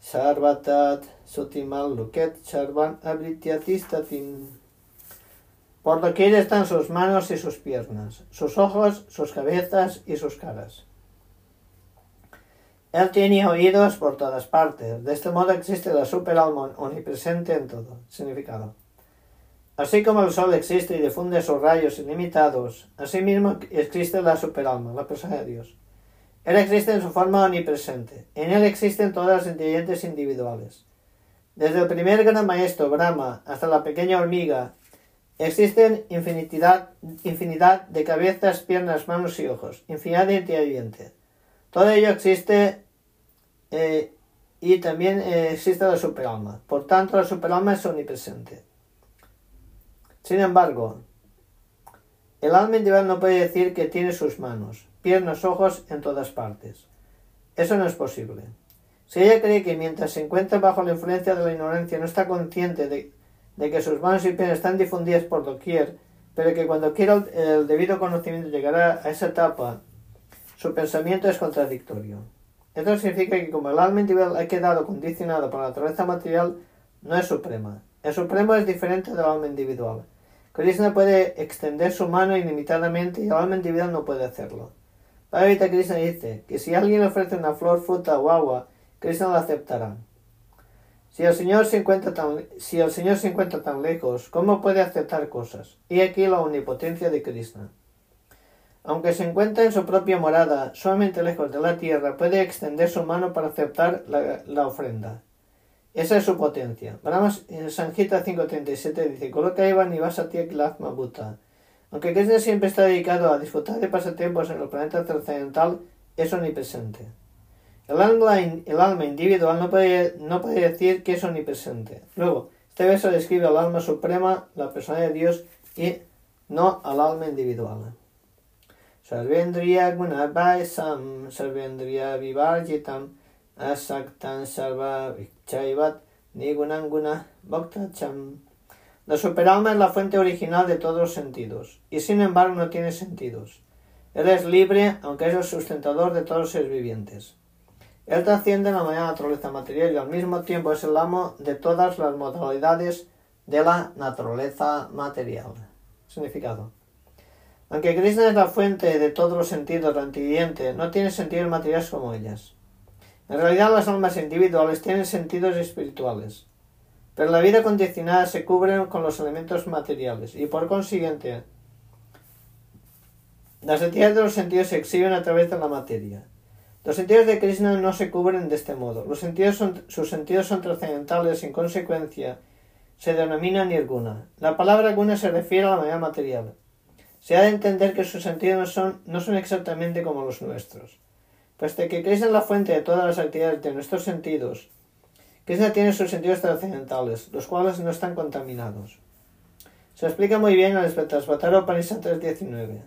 sarvatat sotimal luket sarvan abrityatistatim. Por doquier están sus manos y sus piernas, sus ojos, sus cabezas y sus caras. Él tiene oídos por todas partes. De este modo existe la superalma omnipresente en todo. Significado. Así como el Sol existe y difunde sus rayos ilimitados, asimismo existe la superalma, la persona de Dios. Él existe en su forma omnipresente. En él existen todas las inteligencias individuales. Desde el primer gran maestro, Brahma, hasta la pequeña hormiga, existen infinidad, infinidad de cabezas, piernas, manos y ojos, infinidad de entidades. Todo ello existe eh, y también eh, existe la superalma. Por tanto, la superalma es omnipresente. Sin embargo, el alma individual no puede decir que tiene sus manos, piernas, ojos en todas partes. Eso no es posible. Si ella cree que mientras se encuentra bajo la influencia de la ignorancia no está consciente de, que sus manos y piernas están difundidas por doquier, pero que cuando quiera el, debido conocimiento llegará a esa etapa, su pensamiento es contradictorio. Esto significa que como el alma individual ha quedado condicionado por la naturaleza material, no es suprema. El supremo es diferente del alma individual. Krishna puede extender su mano ilimitadamente y el alma individual no puede hacerlo. Bhagavad Krishna dice que si alguien ofrece una flor, fruta o agua, Krishna la aceptará. Si el, Señor se encuentra tan, si el Señor se encuentra tan lejos, ¿cómo puede aceptar cosas? Y aquí la omnipotencia de Krishna. Aunque se encuentra en su propia morada, solamente lejos de la tierra, puede extender su mano para aceptar la ofrenda. Esa es su potencia. Brahma en Sanjita 5.37 dice, Coloca Ivan y Lachma Buddha. Aunque Krishna siempre está dedicado a disfrutar de pasatiempos en el planeta trascendental, es omnipresente. El alma, el alma individual no puede, no puede decir que es omnipresente. Luego, este verso describe al alma suprema, la persona de Dios, y no al alma individual. Sarvendriya Gunabhaisam, Sarvendriya Vivarjitam, asaktan sarva bhaktacham. La superalma es la fuente original de todos los sentidos, y sin embargo no tiene sentidos. Él es libre, aunque es el sustentador de todos los seres vivientes. Él trasciende la naturaleza material y al mismo tiempo es el amo de todas las modalidades de la naturaleza material. Significado. Aunque Krishna es la fuente de todos los sentidos antiviviente, no tiene sentidos materiales como ellas. En realidad las almas individuales tienen sentidos espirituales, pero la vida condicionada se cubre con los elementos materiales y por consiguiente las entidades de los sentidos se exhiben a través de la materia. Los sentidos de Krishna no se cubren de este modo. Los sentidos son, sus sentidos son trascendentales y en consecuencia se denomina nirguna. La palabra guna se refiere a la manera material. Se ha de entender que sus sentidos no son exactamente como los nuestros. Puesto que Krishna es la fuente de todas las actividades de nuestros sentidos, Krishna tiene sus sentidos trascendentales, los cuales no están contaminados. Se explica muy bien en el Svetasvatara Upanishad 3.19.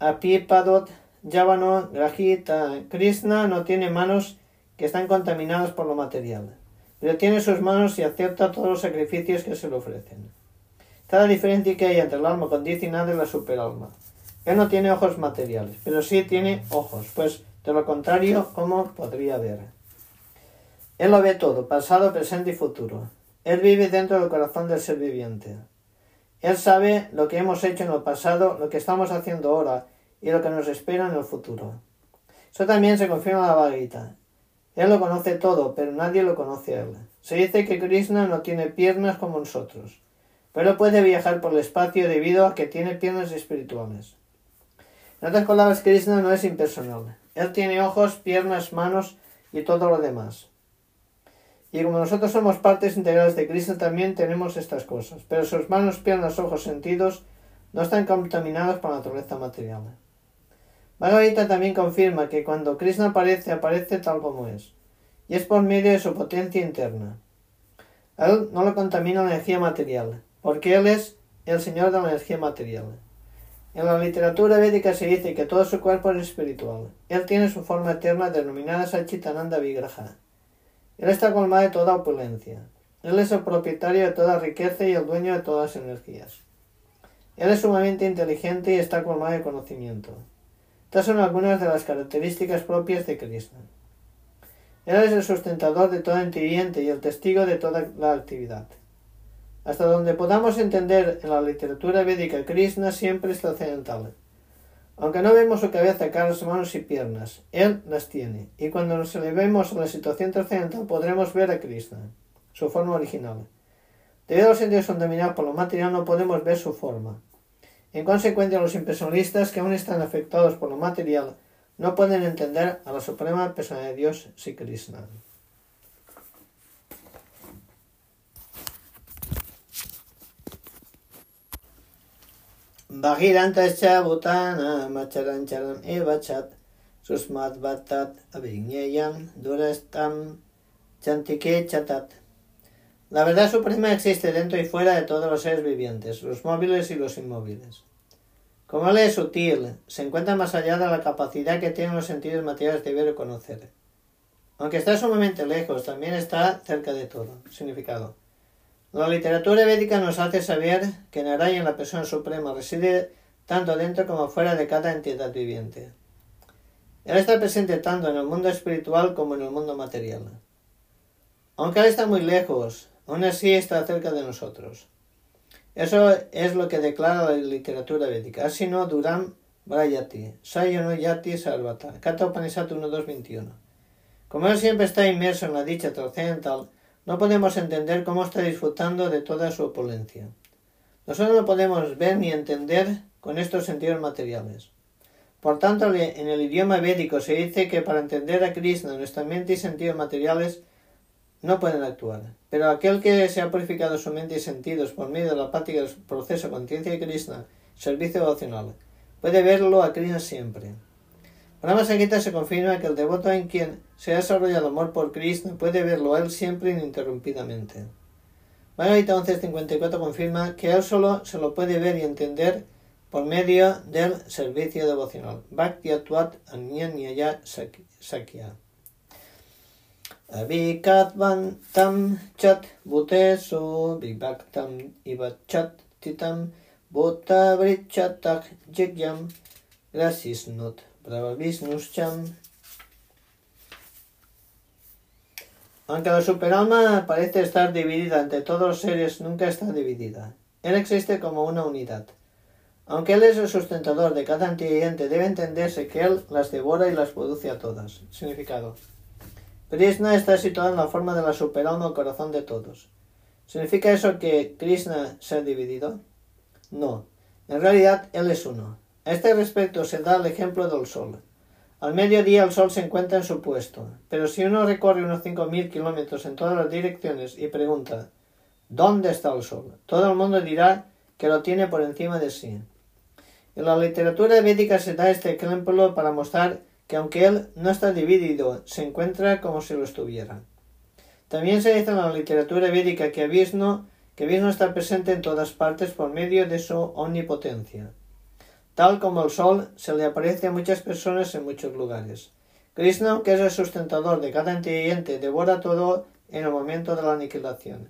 Apipadot Yavano Grajita Krishna no tiene manos que están contaminadas por lo material, pero tiene sus manos y acepta todos los sacrificios que se le ofrecen. La diferencia que hay entre el alma condicionada y la superalma. Él no tiene ojos materiales, pero sí tiene ojos, pues de lo contrario, ¿cómo podría ver? Él lo ve todo, pasado, presente y futuro. Él vive dentro del corazón del ser viviente. Él sabe lo que hemos hecho en el pasado, lo que estamos haciendo ahora y lo que nos espera en el futuro. Eso también se confirma en la Bhagavad Él lo conoce todo, pero nadie lo conoce a él. Se dice que Krishna no tiene piernas como nosotros, pero puede viajar por el espacio debido a que tiene piernas espirituales. En otras palabras, Krishna no es impersonal. Él tiene ojos, piernas, manos y todo lo demás. Y como nosotros somos partes integrales de Krishna, también tenemos estas cosas. Pero sus manos, piernas, ojos, sentidos no están contaminados por la naturaleza material. Bhagavad también confirma que cuando Krishna aparece, aparece tal como es, y es por medio de su potencia interna. él no lo contamina la energía material, porque él es el señor de la energía material. En la literatura védica se dice que todo su cuerpo es espiritual. Él tiene su forma eterna denominada Sachitananda Vigraha. Él está colmado de toda opulencia. Él es el propietario de toda riqueza y el dueño de todas las energías. Él es sumamente inteligente y está colmado de conocimiento. Estas son algunas de las características propias de Krishna. Él es el sustentador de toda entiviente y el testigo de toda la actividad. Hasta donde podamos entender en la literatura védica, Krishna siempre es trascendental. Aunque no vemos su cabeza, caras, manos y piernas, Él las tiene, y cuando nos elevemos a la situación trascendental podremos ver a Krishna, su forma original. Debido a los sentidos son dominados por lo material, no podemos ver su forma. En consecuencia, los impersonalistas que aún están afectados por lo material no pueden entender a la suprema persona de Dios, si Krishna. Bhutana macharancharam evachat durastam chantike chatat. La verdad suprema existe dentro y fuera de todos los seres vivientes, los móviles y los inmóviles. Como él es sutil, se encuentra más allá de la capacidad que tienen los sentidos materiales de ver y conocer. Aunque está sumamente lejos, también está cerca de todo. Significado. La literatura védica nos hace saber que Narayan, la persona suprema, reside tanto dentro como fuera de cada entidad viviente. Él está presente tanto en el mundo espiritual como en el mundo material. Aunque él está muy lejos, aún así está cerca de nosotros. Eso es lo que declara la literatura védica. Así no Duram Brayati, Sayono Yati Sarvata, Kata Upanishad 1.2.21. Como él siempre está inmerso en la dicha trascendental, no podemos entender cómo está disfrutando de toda su opulencia. Nosotros no podemos ver ni entender con estos sentidos materiales. Por tanto, en el idioma védico se dice que para entender a Krishna nuestra mente y sentidos materiales no pueden actuar. Pero aquel que se ha purificado su mente y sentidos por medio de la práctica del proceso conciencia de Krishna, servicio devocional, puede verlo a Krishna siempre. Brahma Gita se confirma que el devoto en quien se ha desarrollado amor por Krishna puede verlo él siempre ininterrumpidamente. Bhagavad Gita 11.54 confirma que él solo se lo puede ver y entender por medio del servicio devocional. Bhakti Atuat Anyanyaya Sakya. Abhikatvan tam chat bhutesu vibhaktam iva chat titam bhuta vrichatak jigyam grasisnut bravavisnuscham. Aunque la superalma parece estar dividida entre todos los seres, nunca está dividida. Él existe como una unidad. Aunque Él es el sustentador de cada ente, debe entenderse que Él las devora y las produce a todas. Significado. Krishna está situado en la forma de la superalma o corazón de todos. ¿Significa eso que Krishna se ha dividido? No. En realidad, Él es uno. A este respecto se da el ejemplo del Sol. Al mediodía el Sol se encuentra en su puesto, pero si uno recorre unos 5.000 kilómetros en todas las direcciones y pregunta ¿Dónde está el Sol? Todo el mundo dirá que lo tiene por encima de sí. En la literatura védica se da este ejemplo para mostrar que aunque él no está dividido, se encuentra como si lo estuviera. También se dice en la literatura védica que Vishnu, que Vishnu está presente en todas partes por medio de su omnipotencia. Tal como el sol, se le aparece a muchas personas en muchos lugares. Krishna, que es el sustentador de cada ente devora todo en el momento de la aniquilación.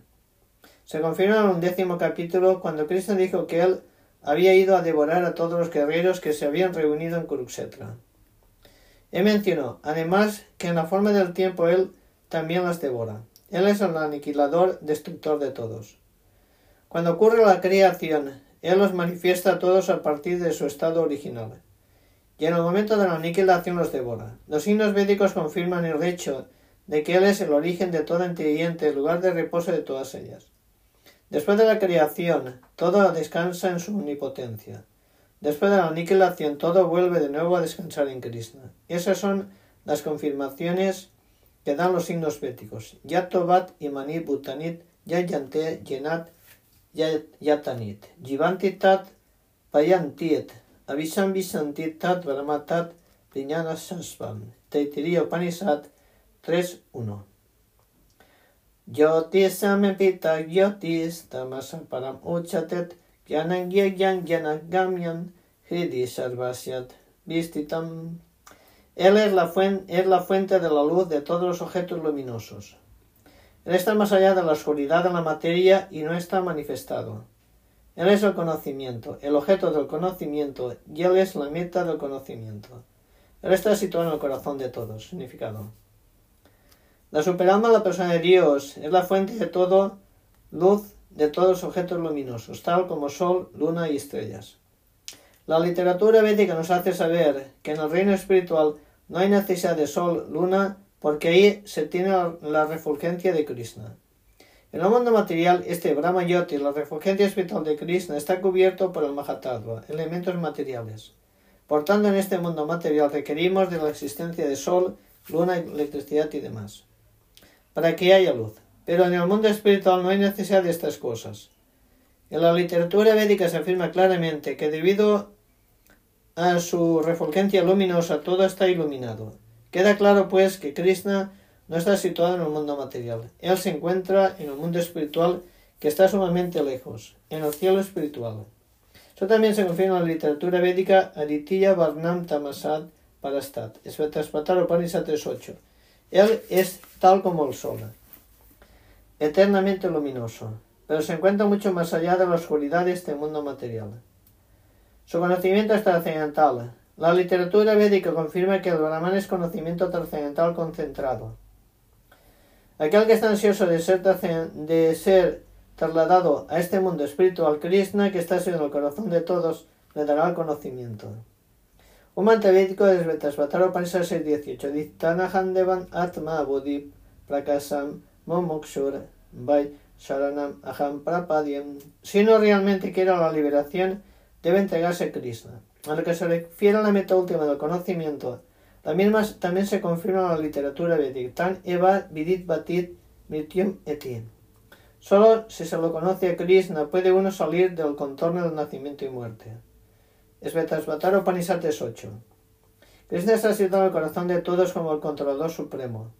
Se confirma en un décimo capítulo cuando Krishna dijo que él había ido a devorar a todos los guerreros que se habían reunido en Kurukshetra. Él mencionó, además, que en la forma del tiempo él también las devora. Él es el aniquilador, destructor de todos. Cuando ocurre la creación, él los manifiesta a todos a partir de su estado original. Y en el momento de la aniquilación los devora. Los signos védicos confirman el hecho de que él es el origen de toda inteligente, el lugar de reposo de todas ellas. Después de la creación, todo descansa en su omnipotencia. Después de la aniquilación todo vuelve de nuevo a descansar en Krishna. Esas son las confirmaciones que dan los signos véticos. Yatovat imani butanit yayante yenat yatanit. Jivanti tat payantiet. Avisam visantit tat brahmatat priñana sasvam. Taitiriya Upanishad 3.1 Jyotisam pita yotis tamasa param uchatet Vistitam. Él es la, fuente, es la fuente de la luz de todos los objetos luminosos. Él está más allá de la oscuridad de la materia y no está manifestado. Él es el conocimiento, el objeto del conocimiento, y Él es la meta del conocimiento. Él está situado en el corazón de todos. Significado. La superalma, la persona de Dios, es la fuente de todo luz de todos los objetos luminosos, tal como sol, luna y estrellas. La literatura védica nos hace saber que en el reino espiritual no hay necesidad de sol, luna, porque ahí se tiene la refulgencia de Krishna. En el mundo material, este Brahma Yoti, la refulgencia espiritual de Krishna, está cubierto por el Mahatattva, elementos materiales. Por tanto, en este mundo material requerimos de la existencia de sol, luna, electricidad y demás, para que haya luz. Pero en el mundo espiritual no hay necesidad de estas cosas. En la literatura védica se afirma claramente que debido a su refulgencia luminosa todo está iluminado. Queda claro pues que Krishna no está situado en el mundo material. Él se encuentra en el mundo espiritual que está sumamente lejos, en el cielo espiritual. Eso también se confirma en la literatura védica Aditya Varnam Tamasad Parastat, Svetaspatar Upanishad 3.8. Él es tal como el sol eternamente luminoso, pero se encuentra mucho más allá de la oscuridad de este mundo material. Su conocimiento es trascendental. La literatura védica confirma que el Brahman es conocimiento trascendental concentrado. Aquel que está ansioso de ser, de ser trasladado a este mundo espiritual, Krishna, que está en el corazón de todos, le dará el conocimiento. Un mantra védico es Vetasvatara Upanishad 6.18. Dittanahan devan atma bodhi prakasam Momokshur Vai Sharanam Aham Prapadyam. Si uno realmente quiere la liberación, debe entregarse a Krishna. A lo que se refiere a la meta última del conocimiento, también, se confirma en la literatura védica. Tan eva vidit batit mityum etim. Solo si se lo conoce a Krishna puede uno salir del contorno del nacimiento y muerte. Svetasvatara Upanishad 8. Krishna está situado en el corazón de todos como el controlador supremo.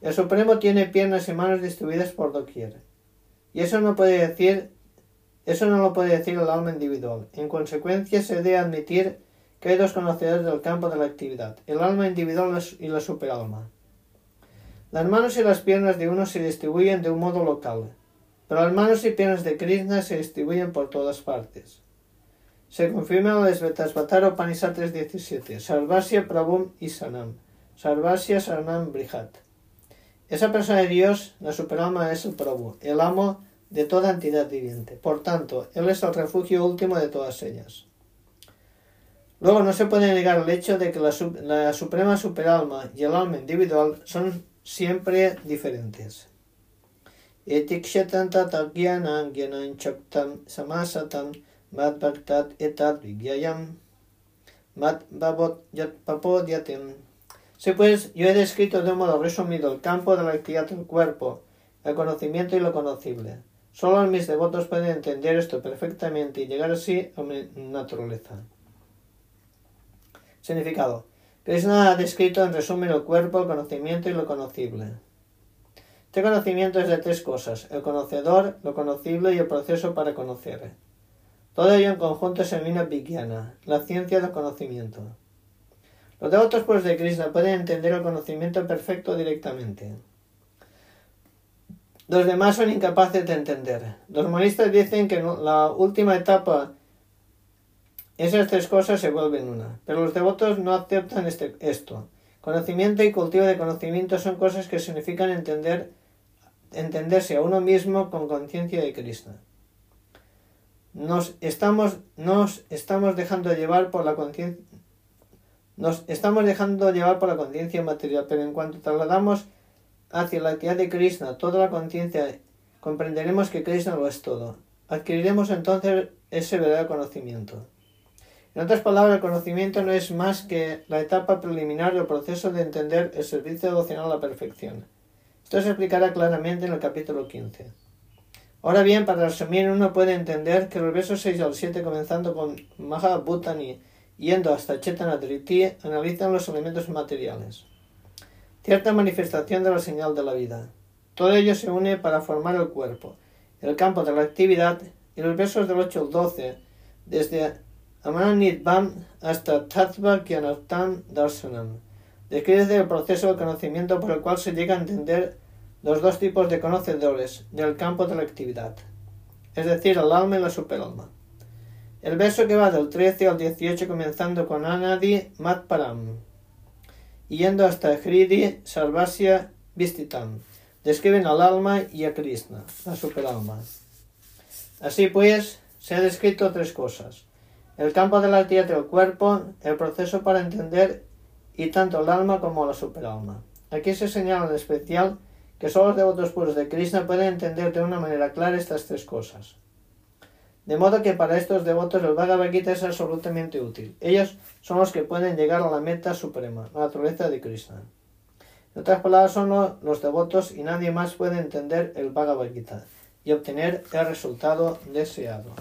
El Supremo tiene piernas y manos distribuidas por doquier. Y eso no puede decir, eso no lo puede decir el alma individual. En consecuencia, se debe admitir que hay dos conocedores del campo de la actividad, el alma individual y la superalma. Las manos y las piernas de uno se distribuyen de un modo local, pero las manos y piernas de Krishna se distribuyen por todas partes. Se confirma en el Svetasvatara Upanishad 3.17, Sarvasya Prabhum Isanam, Sarvasya Saranam Brihat. Esa persona de Dios, la superalma, es el Prabhu, el amo de toda entidad viviente. Por tanto, Él es el refugio último de todas ellas. Luego no se puede negar el hecho de que la, la suprema superalma y el alma individual son siempre diferentes. Sí, pues yo he descrito de un modo resumido el campo de la actividad del cuerpo, el conocimiento y lo conocible. Solo mis devotos pueden entender esto perfectamente y llegar así a mi naturaleza. Significado. Krishna ha descrito en resumen el cuerpo, el conocimiento y lo conocible. Este conocimiento es de tres cosas, el conocedor, lo conocible y el proceso para conocer. Todo ello en conjunto se denomina Vijnana, la ciencia del conocimiento. Los devotos pues de Krishna pueden entender el conocimiento perfecto directamente. Los demás son incapaces de entender. Los monistas dicen que la última etapa esas tres cosas se vuelven una, pero los devotos no aceptan este, esto. Conocimiento y cultivo de conocimiento son cosas que significan entender, entenderse a uno mismo con conciencia de Krishna. Nos estamos, nos estamos dejando llevar por la conciencia nos estamos dejando llevar por la conciencia material, pero en cuanto trasladamos hacia la actividad de Krishna toda la conciencia, comprenderemos que Krishna lo es todo. Adquiriremos entonces ese verdadero conocimiento. En otras palabras, el conocimiento no es más que la etapa preliminar del proceso de entender el servicio devocional a la perfección. Esto se explicará claramente en el capítulo 15. Ahora bien, para resumir, uno puede entender que los versos 6 al 7, comenzando con Mahabhutani, yendo hasta Chetanadriti, analizan los elementos materiales. Cierta manifestación de la señal de la vida. Todo ello se une para formar el cuerpo, el campo de la actividad, y los versos del 8 al 12, desde Amananidvam hasta Tattva Kyanartan Darsanam. Describe el proceso de conocimiento por el cual se llega a entender los dos tipos de conocedores del campo de la actividad, es decir, el alma y la superalma. El verso que va del 13 al 18 comenzando con Anadi Matparam yendo hasta Hridi Sarvasya Vistitam. Describen al alma y a Krishna, la superalma. Así pues, se ha descrito tres cosas el campo de la actividad del cuerpo, el proceso para entender y tanto el alma como la superalma. Aquí se señala en especial que solo los devotos puros de Krishna pueden entender de una manera clara estas tres cosas. De modo que para estos devotos el Bhagavad Gita es absolutamente útil. Ellos son los que pueden llegar a la meta suprema, la naturaleza de Krishna. En otras palabras, son los devotos y nadie más puede entender el Bhagavad Gita y obtener el resultado deseado.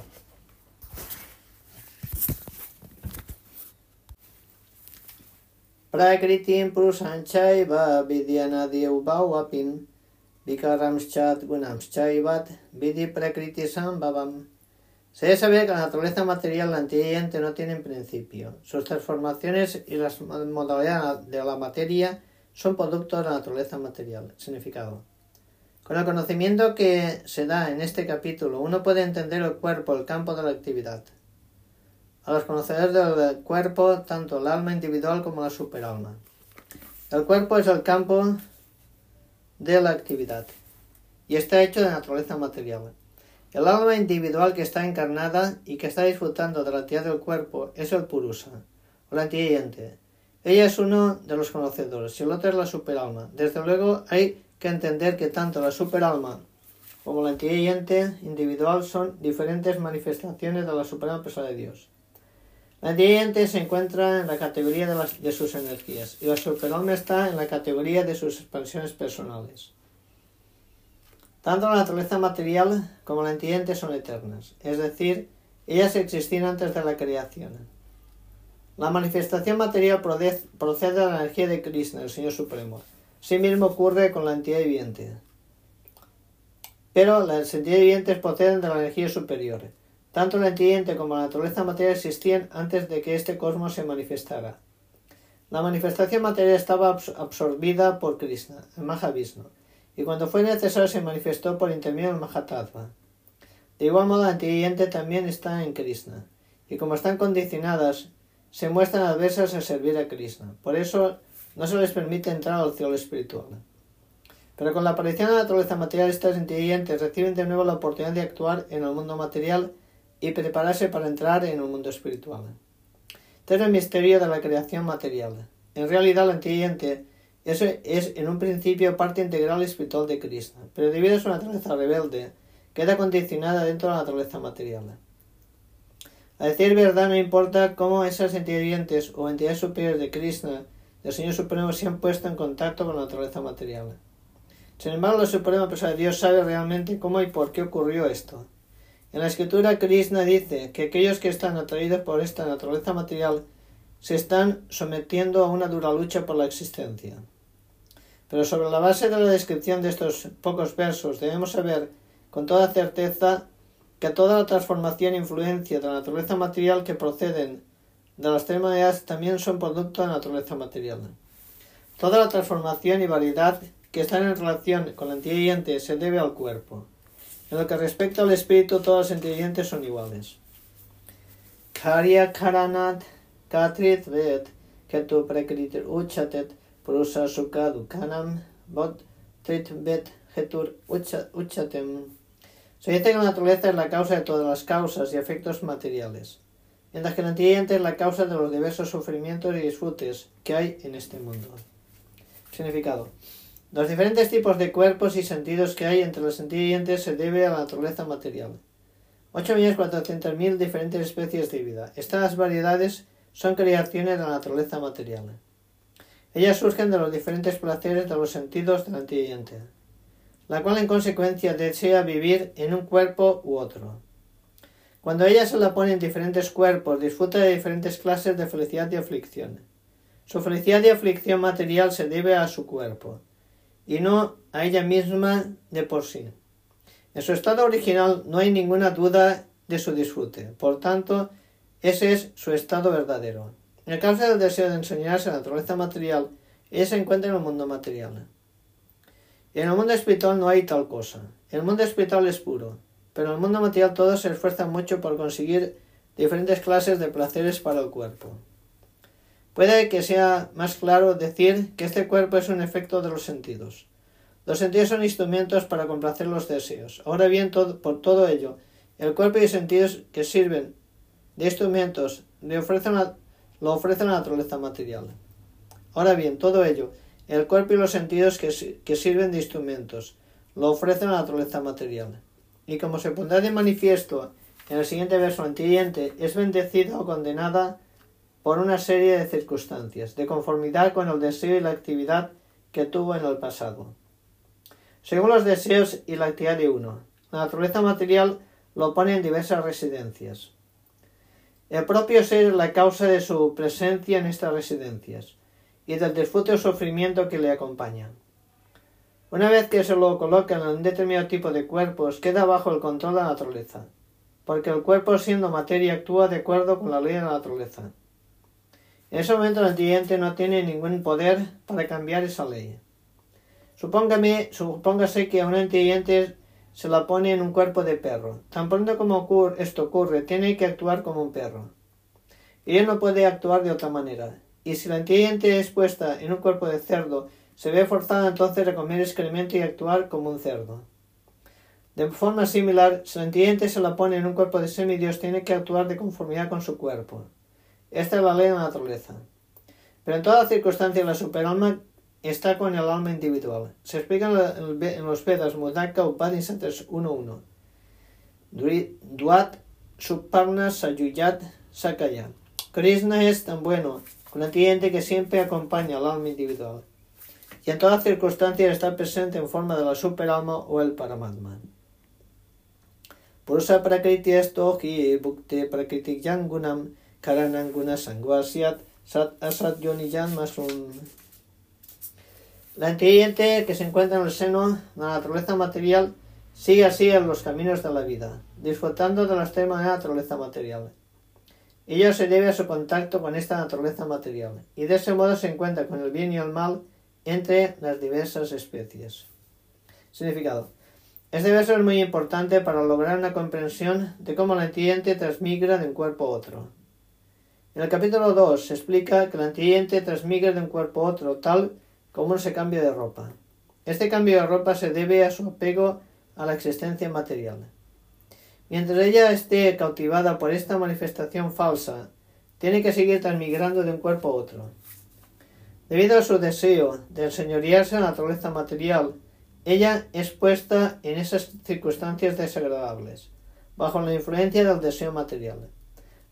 Prakritim purusanchaiva vidyanadiubhawapin vikaramschat gunamschaivat vidi prakriti sambhavam. Se debe saber que la naturaleza material anteriente no tienen principio. Sus transformaciones y las modalidades de la materia son productos de la naturaleza material. Significado. Con el conocimiento que se da en este capítulo, uno puede entender el cuerpo, el campo de la actividad a los conocedores del cuerpo, tanto el alma individual como la superalma. El cuerpo es el campo de la actividad y está hecho de naturaleza material. El alma individual que está encarnada y que está disfrutando de la actividad del cuerpo es el purusa, o la antiguiente. Ella es uno de los conocedores y el otro es la superalma. Desde luego hay que entender que tanto la superalma como la antiguiente individual son diferentes manifestaciones de la suprema persona de Dios. La diente se encuentra en la categoría de, sus energías y la superalma está en la categoría de sus expansiones personales. Tanto la naturaleza material como la entiende son eternas, es decir, ellas existían antes de la creación. La manifestación material procede de la energía de Krishna, el Señor Supremo. Sí mismo ocurre con la entidad viviente. Pero las entidades vivientes proceden de la energía superior. Tanto el entiende como la naturaleza material existían antes de que este cosmos se manifestara. La manifestación material estaba absorbida por Krishna, el Mahavishnu, y cuando fue necesario se manifestó por intermedio del Mahatattva. De igual modo, la inteligente también está en Krishna, y como están condicionadas, se muestran adversas a servir a Krishna. Por eso no se les permite entrar al cielo espiritual. Pero con la aparición de la naturaleza material, estas inteligentes reciben de nuevo la oportunidad de actuar en el mundo material y prepararse para entrar en el mundo espiritual. Este es el misterio de la creación material. En realidad, la inteligente es, es en un principio parte integral espiritual de Krishna, pero debido a su naturaleza rebelde, queda condicionada dentro de la naturaleza material. A decir verdad, no importa cómo esas inteligentes o entidades superiores de Krishna, del Señor Supremo, se han puesto en contacto con la naturaleza material. Sin embargo, la Suprema Persona de Dios sabe realmente cómo y por qué ocurrió esto. En la escritura, Krishna dice que aquellos que están atraídos por esta naturaleza material se están sometiendo a una dura lucha por la existencia. Pero sobre la base de la descripción de estos pocos versos debemos saber con toda certeza que toda la transformación e influencia de la naturaleza material que proceden de las tres maneras también son producto de la naturaleza material. Toda la transformación y variedad que están en relación con la inteligente se debe al cuerpo. En lo que respecta al espíritu, todos los inteligentes son iguales. Karya karanat katrit vet ketu prekritir uchatet prusa sukadu kanam bot trit vet hetur uchatem dice que la naturaleza es la causa de todas las causas y efectos materiales, mientras que la inteligente es la causa de los diversos sufrimientos y disfrutes que hay en este mundo. Significado. Los diferentes tipos de cuerpos y sentidos que hay entre los inteligentes se debe a la naturaleza material. 8.400.000 diferentes especies de vida. Estas variedades son creaciones de la naturaleza material. Ellas surgen de los diferentes placeres de los sentidos inteligente la cual en consecuencia desea vivir en un cuerpo u otro. Cuando ella se la pone en diferentes cuerpos, disfruta de diferentes clases de felicidad y aflicción. Su felicidad y aflicción material se debe a su cuerpo, y no a ella misma de por sí. En su estado original no hay ninguna duda de su disfrute, por tanto, ese es su estado verdadero. El caso del deseo de enseñarse la naturaleza material, ella se encuentra en el mundo material. En el mundo espiritual no hay tal cosa. El mundo espiritual es puro, pero en el mundo material todos se esfuerzan mucho por conseguir diferentes clases de placeres para el cuerpo. Puede que sea más claro decir que este cuerpo es un efecto de los sentidos. Los sentidos son instrumentos para complacer los deseos. Ahora bien, por todo ello, el cuerpo y sentidos que sirven de instrumentos le ofrecen lo ofrece la naturaleza material. Ahora bien, todo ello el cuerpo y los sentidos que, sirven de instrumentos lo ofrece la naturaleza material. Y como se pondrá de manifiesto en el siguiente verso antiguiente, es bendecida o condenada por una serie de circunstancias, de conformidad con el deseo y la actividad que tuvo en el pasado. Según los deseos y la actividad de uno, la naturaleza material lo pone en diversas residencias. El propio ser es la causa de su presencia en estas residencias y del disfrute o sufrimiento que le acompaña. Una vez que se lo colocan en un determinado tipo de cuerpos, queda bajo el control de la naturaleza, porque el cuerpo siendo materia actúa de acuerdo con la ley de la naturaleza. En ese momento el antiguiente no tiene ningún poder para cambiar esa ley. Supóngame, supóngase que a un antiguiente se la pone en un cuerpo de perro. Tan pronto como esto ocurre, tiene que actuar como un perro. Él no puede actuar de otra manera y si la inteligente es puesta en un cuerpo de cerdo, se ve forzada entonces a comer excremento y actuar como un cerdo. De forma similar, si la inteligente se la pone en un cuerpo de semidios, tiene que actuar de conformidad con su cuerpo. Esta es la ley de la naturaleza. Pero en todas circunstancias la superalma está con el alma individual. Se explica en los Vedas Mudaka Upanishads 1.1. Duat Suparna Sayuyat Sakaya. Krishna es tan bueno un entiende que siempre acompaña al alma individual y en todas circunstancias está presente en forma de la superalma o el paramatma. Purusa prakriti hi bhukte prakriti yangunam karananguna sangvasyat sat asat yoniyan masum. La inteligente que se encuentra en el seno de la naturaleza material sigue así en los caminos de la vida, disfrutando de la naturaleza material. Ello se debe a su contacto con esta naturaleza material, y de ese modo se encuentra con el bien y el mal entre las diversas especies. Significado. Este verso es muy importante para lograr una comprensión de cómo la antiente transmigra de un cuerpo a otro. En el capítulo 2 se explica que la antiente transmigra de un cuerpo a otro, tal como se cambia de ropa. Este cambio de ropa se debe a su apego a la existencia material. Mientras ella esté cautivada por esta manifestación falsa, tiene que seguir transmigrando de un cuerpo a otro. Debido a su deseo de enseñorearse a la naturaleza material, ella es puesta en esas circunstancias desagradables, bajo la influencia del deseo material.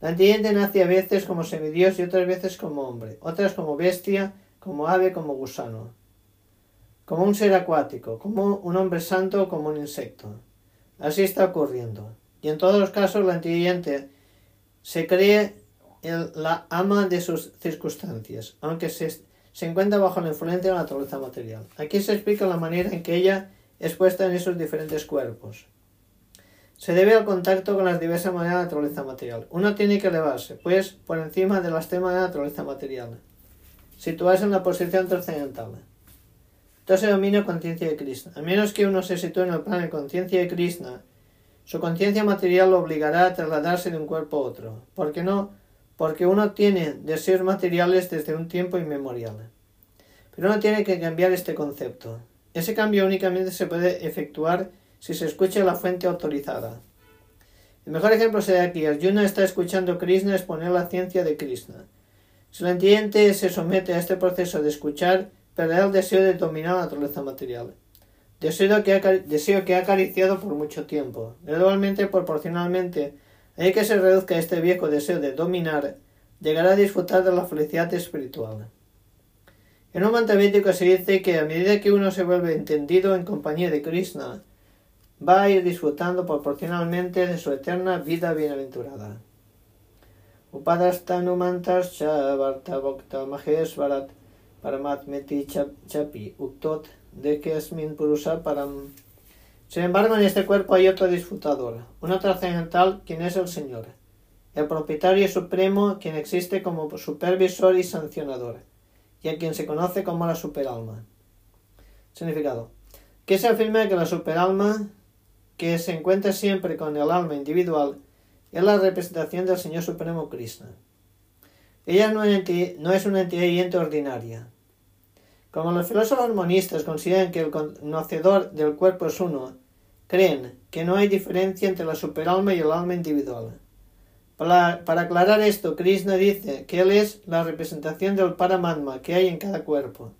La antiente nace a veces como semidios y otras veces como hombre, otras como bestia, como ave, como gusano, como un ser acuático, como un hombre santo o como un insecto. Así está ocurriendo. Y en todos los casos la antiente se cree la ama de sus circunstancias, aunque se se encuentra bajo la influencia de la naturaleza material. Aquí se explica la manera en que ella es puesta en esos diferentes cuerpos. Se debe al contacto con las diversas maneras de la naturaleza material. Uno tiene que elevarse, pues, por encima de las temas de la naturaleza material. Situarse en la posición trascendental. Entonces domina conciencia de Krishna. A menos que uno se sitúe en el plano de conciencia de Krishna, su conciencia material lo obligará a trasladarse de un cuerpo a otro. ¿Por qué no? porque uno tiene deseos materiales desde un tiempo inmemorial. Pero uno tiene que cambiar este concepto. Ese cambio únicamente se puede efectuar si se escucha la fuente autorizada. El mejor ejemplo sería aquí. Arjuna está escuchando Krishna exponer la ciencia de Krishna. Si el entiende se somete a este proceso de escuchar, perderá el deseo de dominar la naturaleza material. Deseo que, ha, que ha acariciado por mucho tiempo. Gradualmente, proporcionalmente, hay que se reduzca este viejo deseo de dominar, llegará a disfrutar de la felicidad espiritual. En un mantra se dice que a medida que uno se vuelve entendido en compañía de Krishna, va a ir disfrutando proporcionalmente de su eterna vida bienaventurada. Bhakta mahesvarat paramatmeti chapi uktot de que asmin purusa param sin embargo, en este cuerpo hay otro disfrutador, uno trascendental, quien es el Señor, el propietario supremo, quien existe como supervisor y sancionador, y a quien se conoce como la superalma. Significado. Que se afirma que la superalma, que se encuentra siempre con el alma individual, es la representación del Señor Supremo Krishna. Ella no es una entidad ordinaria. Como los filósofos monistas consideran que el conocedor del cuerpo es uno, creen que no hay diferencia entre la superalma y el alma individual. Para, aclarar esto, Krishna dice que él es la representación del Paramatma que hay en cada cuerpo.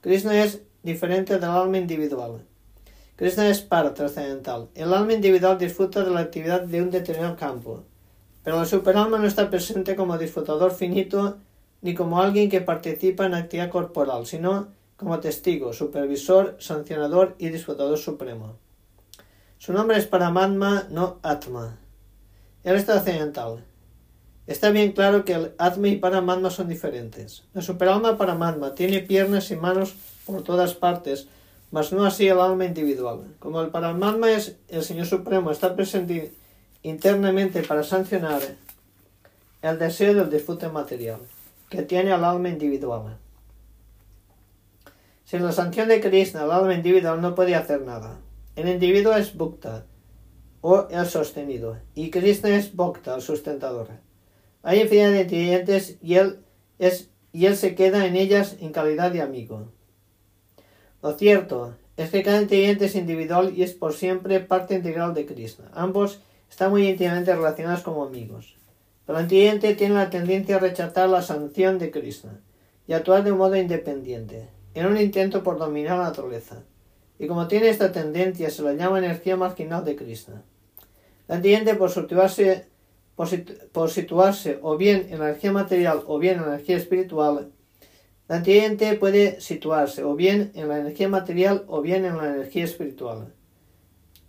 Krishna es diferente del alma individual. Krishna es para trascendental. El alma individual disfruta de la actividad de un determinado campo, pero la superalma no está presente como disfrutador finito ni como alguien que participa en actividad corporal, sino como testigo, supervisor, sancionador y disfrutador supremo. Su nombre es Paramatma, no Atma. Él es trascendental. Está bien claro que el Atma y Paramatma son diferentes. La superalma Paramatma tiene piernas y manos por todas partes, mas no así el alma individual. Como el Paramatma es el Señor Supremo, está presente internamente para sancionar el deseo del disfrute material que tiene al alma individual. Sin la sanción de Krishna, el alma individual no puede hacer nada. El individuo es Bhukta, o el sostenido, y Krishna es Bhakta, el sustentador. Hay infinidad de y él, y él se queda en ellas en calidad de amigo. Lo cierto es que cada entidad es individual y es por siempre parte integral de Krishna. Ambos están muy íntimamente relacionados como amigos. Pero el entidente tiene la tendencia a rechazar la sanción de Krishna y actuar de un modo independiente en un intento por dominar la naturaleza, y como tiene esta tendencia se la llama energía marginal de Krishna. La entiende por situarse, por, situarse o bien en energía material o bien en energía espiritual, la entiende puede situarse o bien en la energía material o bien en la energía espiritual.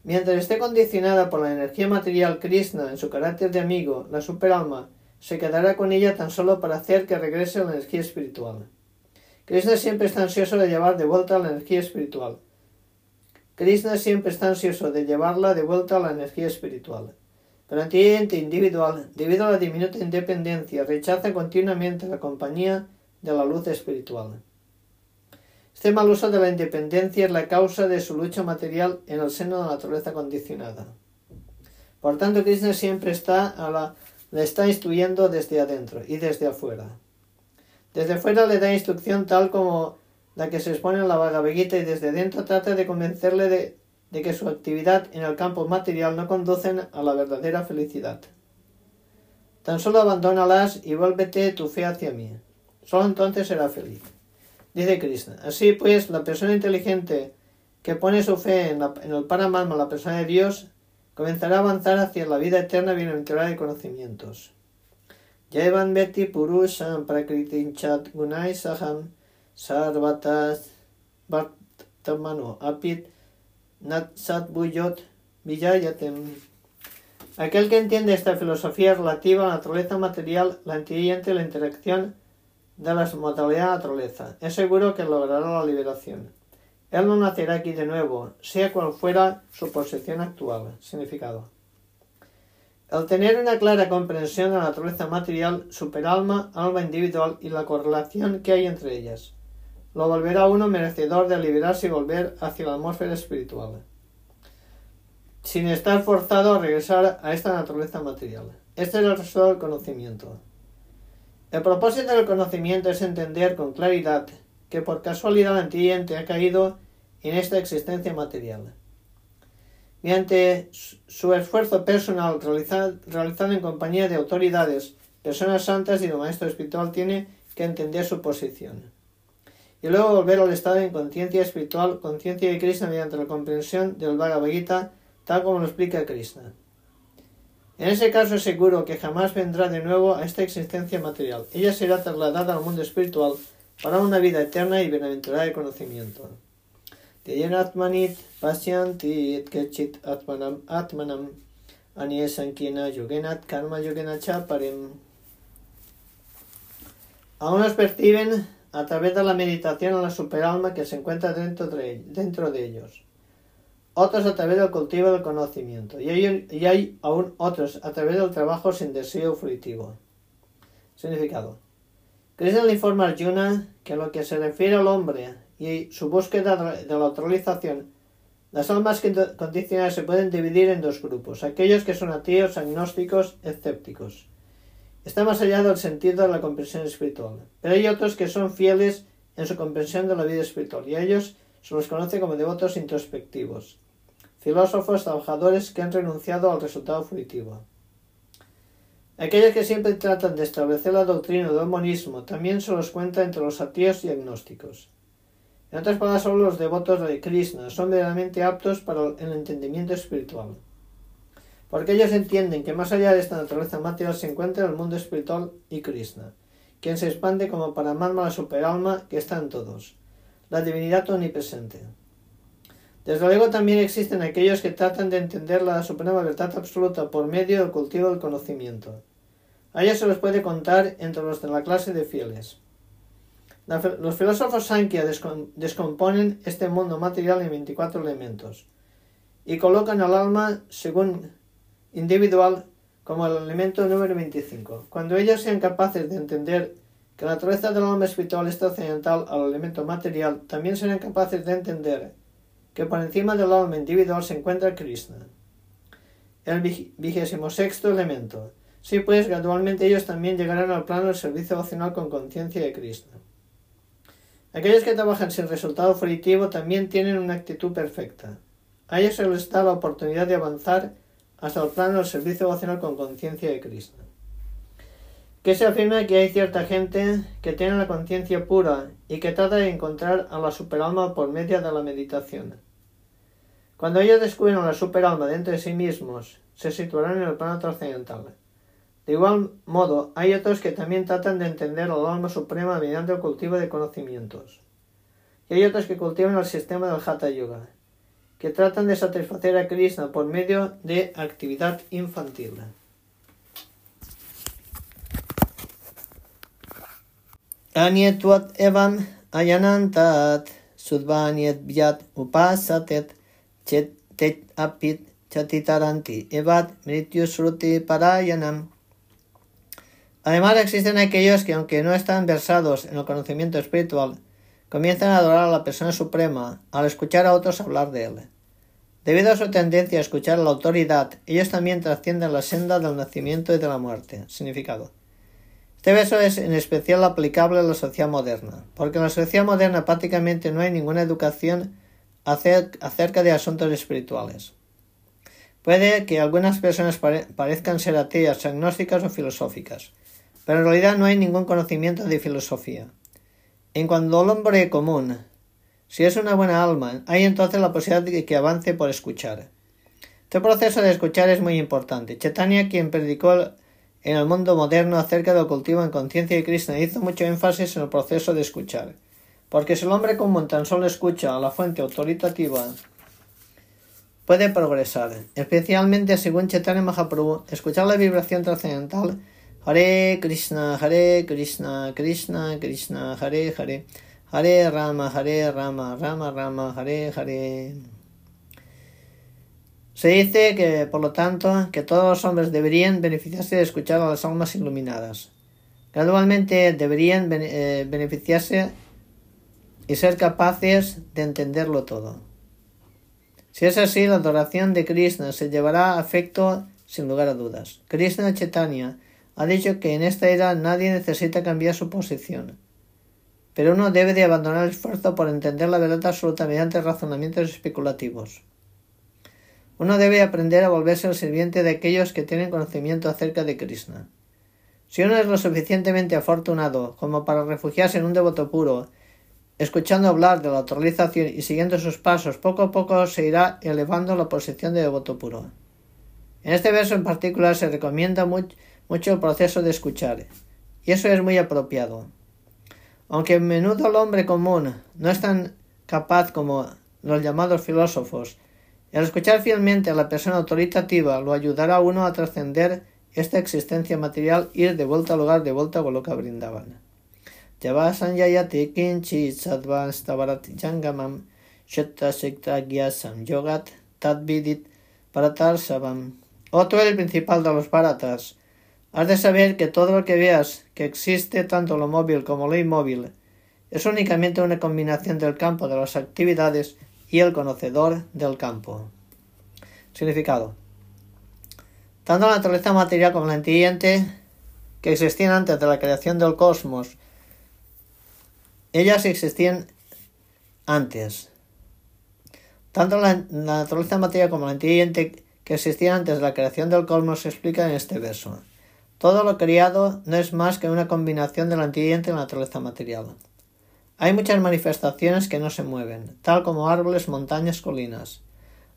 Mientras esté condicionada por la energía material Krishna en su carácter de amigo, la superalma se quedará con ella tan solo para hacer que regrese a la energía espiritual. Krishna siempre está ansioso de llevar de vuelta la energía espiritual. Krishna siempre está ansioso de llevarla de vuelta a la energía espiritual. Pero el individual, debido a la diminuta independencia, rechaza continuamente la compañía de la luz espiritual. Este mal uso de la independencia es la causa de su lucha material en el seno de la naturaleza condicionada. Por tanto, Krishna siempre está le está instruyendo desde adentro y desde afuera. Desde afuera le da instrucción tal como la que se expone en la Bhagavad y desde dentro trata de convencerle de, de que su actividad en el campo material no conducen a la verdadera felicidad. Tan solo abandónalas y vuélvete tu fe hacia mí. Solo entonces será feliz. Dice Krishna. Así pues, la persona inteligente que pone su fe en, el Paramatma, la persona de Dios, comenzará a avanzar hacia la vida eterna bienaventurada de conocimientos. Yevan Beti Purusham Prakritinchat Gunai Saham Sarvatas Vartamano Apit Nat Buyot Vijayatem. Aquel que entiende esta filosofía relativa a la naturaleza material, la entiende la interacción de la modalidad de naturaleza, es seguro que logrará la liberación. Él no nacerá aquí de nuevo, sea cual fuera su posición actual. Significado. El tener una clara comprensión de la naturaleza material, superalma, alma individual y la correlación que hay entre ellas, lo volverá uno merecedor de liberarse y volver hacia la atmósfera espiritual, sin estar forzado a regresar a esta naturaleza material. Este es el resultado del conocimiento. El propósito del conocimiento es entender con claridad que por casualidad el cliente ha caído en esta existencia material. Mediante su esfuerzo personal realizado, en compañía de autoridades, personas santas y de maestro espiritual, tiene que entender su posición. Y luego volver al estado de conciencia espiritual, conciencia de Krishna mediante la comprensión del Bhagavad Gita, tal como lo explica Krishna. En ese caso es seguro que jamás vendrá de nuevo a esta existencia material. Ella será trasladada al mundo espiritual para una vida eterna y bienaventurada de conocimiento. Pasyanti kechit atmanam atmanam yogenat karma. Aún nos perciben a través de la meditación en la superalma que se encuentra dentro de, dentro de ellos otros a través del cultivo del conocimiento, y hay, y hay aún otros a través del trabajo sin deseo fruitivo. Significado. Krishna le informa a Arjuna que lo que se refiere al hombre y su búsqueda de la autorización, las almas condicionadas se pueden dividir en dos grupos, aquellos que son ateos, agnósticos, escépticos. Está más allá del sentido de la comprensión espiritual, pero hay otros que son fieles en su comprensión de la vida espiritual, y ellos se los conoce como devotos introspectivos, filósofos trabajadores que han renunciado al resultado fruitivo. Aquellos que siempre tratan de establecer la doctrina del monismo también se los cuenta entre los ateos y agnósticos. En otras palabras, solo los devotos de Krishna son verdaderamente aptos para el entendimiento espiritual. Porque ellos entienden que más allá de esta naturaleza material se encuentra el mundo espiritual y Krishna, quien se expande como para Paramatma la superalma que está en todos la divinidad omnipresente. Desde luego también existen aquellos que tratan de entender la suprema verdad absoluta por medio del cultivo del conocimiento. A ellos se los puede contar entre los de la clase de fieles. los filósofos Sankhya descomponen este mundo material en 24 elementos y colocan al alma según individual como el elemento número 25. Cuando ellos sean capaces de entender que la naturaleza del alma espiritual está occidental al elemento material, también serán capaces de entender que por encima del alma individual se encuentra Krishna, el vigésimo sexto elemento. Sí, pues gradualmente ellos también llegarán al plano del servicio devocional con conciencia de Krishna. Aquellos que trabajan sin resultado fruitivo también tienen una actitud perfecta. A ellos se les da la oportunidad de avanzar hasta el plano del servicio devocional con conciencia de Krishna que se afirma que hay cierta gente que tiene la conciencia pura y que trata de encontrar a la superalma por medio de la meditación. Cuando ellos descubren la superalma dentro de sí mismos, se situarán en el plano trascendental. De igual modo, hay otros que también tratan de entender al alma suprema mediante el cultivo de conocimientos. Y hay otros que cultivan el sistema del Hatha Yoga, que tratan de satisfacer a Krishna por medio de actividad infantil. Anyetvat evam ayanantat sudvanyet vyat upasatet chet apit chatitaranti evat mrityusruti parayanam. Además existen aquellos que aunque no están versados en el conocimiento espiritual, comienzan a adorar a la persona suprema al escuchar a otros hablar de él. Debido a su tendencia a escuchar a la autoridad, ellos también trascienden la senda del nacimiento y de la muerte. Significado. Este verso es en especial aplicable a la sociedad moderna, porque en la sociedad moderna prácticamente no hay ninguna educación acerca de asuntos espirituales. Puede que algunas personas parezcan ser ateas, agnósticas o filosóficas, pero en realidad no hay ningún conocimiento de filosofía. En cuanto al hombre común, si es una buena alma, hay entonces la posibilidad de que avance por escuchar. Este proceso de escuchar es muy importante. Chaitanya, quien predicó en el mundo moderno acerca del cultivo en conciencia de Krishna, hizo mucho énfasis en el proceso de escuchar. Porque si el hombre común tan solo escucha a la fuente autoritativa, puede progresar. Especialmente según Chaitanya Mahaprabhu, escuchar la vibración trascendental Hare Krishna, Hare Krishna, Krishna Krishna, Hare Hare, Hare Rama, Hare Rama, Rama Rama, Hare Hare. Se dice que, por lo tanto, que todos los hombres deberían beneficiarse de escuchar a las almas iluminadas. Gradualmente deberían eh, beneficiarse y ser capaces de entenderlo todo. Si es así, la adoración de Krishna se llevará a efecto sin lugar a dudas. Krishna Chaitanya ha dicho que en esta era nadie necesita cambiar su posición. Pero uno debe de abandonar el esfuerzo por entender la verdad absoluta mediante razonamientos especulativos. Uno debe aprender a volverse el sirviente de aquellos que tienen conocimiento acerca de Krishna. Si uno es lo suficientemente afortunado como para refugiarse en un devoto puro, escuchando hablar de la autorización y siguiendo sus pasos, poco a poco se irá elevando la posición de devoto puro. En este verso en particular se recomienda mucho el proceso de escuchar, y eso es muy apropiado. Aunque a menudo el hombre común no es tan capaz como los llamados filósofos, el escuchar fielmente a la persona autoritativa lo ayudará a uno a trascender esta existencia material ir de vuelta al lugar de vuelta con lo que brindaban. Otro es el principal de los baratas, Has de saber que todo lo que veas que existe, tanto lo móvil como lo inmóvil, es únicamente una combinación del campo de las actividades y el conocedor del campo. Significado. Tanto la naturaleza material como la inteligente que existían antes de la creación del cosmos, ellas existían antes. Tanto la, naturaleza material como la inteligente que existían antes de la creación del cosmos se explican en este verso. Todo lo criado no es más que una combinación de la antidiente y la naturaleza material. Hay muchas manifestaciones que no se mueven, tal como árboles, montañas, colinas.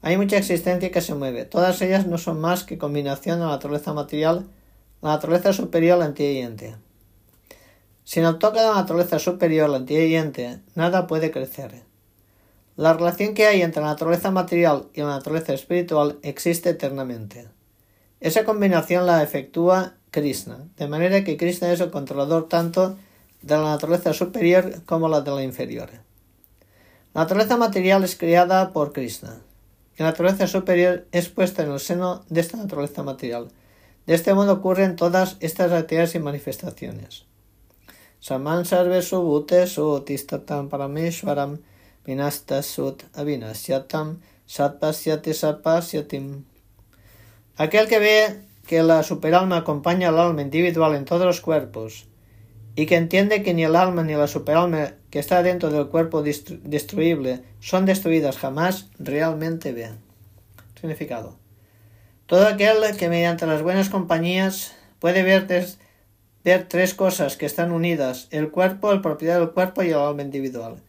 Hay mucha existencia que se mueve. Todas ellas no son más que combinación de la naturaleza material, la naturaleza superior, la antidiente. Sin el toque de la naturaleza superior, la antidiente, nada puede crecer. La relación que hay entre la naturaleza material y la naturaleza espiritual existe eternamente. Esa combinación la efectúa Krishna, de manera que Krishna es el controlador tanto de la naturaleza superior como la de la inferior. La naturaleza material es creada por Krishna, la naturaleza superior es puesta en el seno de esta naturaleza material. De este modo ocurren todas estas actividades y manifestaciones. Saman sarve su tistatam parameshwaram vinastasut avinasyatam satpasyati. Aquel que ve que la superalma acompaña al alma individual en todos los cuerpos y que entiende que ni el alma ni la superalma que está dentro del cuerpo destruible son destruidas jamás, realmente vean. Significado. Todo aquel que mediante las buenas compañías puede ver tres, ver tres cosas que están unidas, el cuerpo, el propiedad del cuerpo y el alma individual.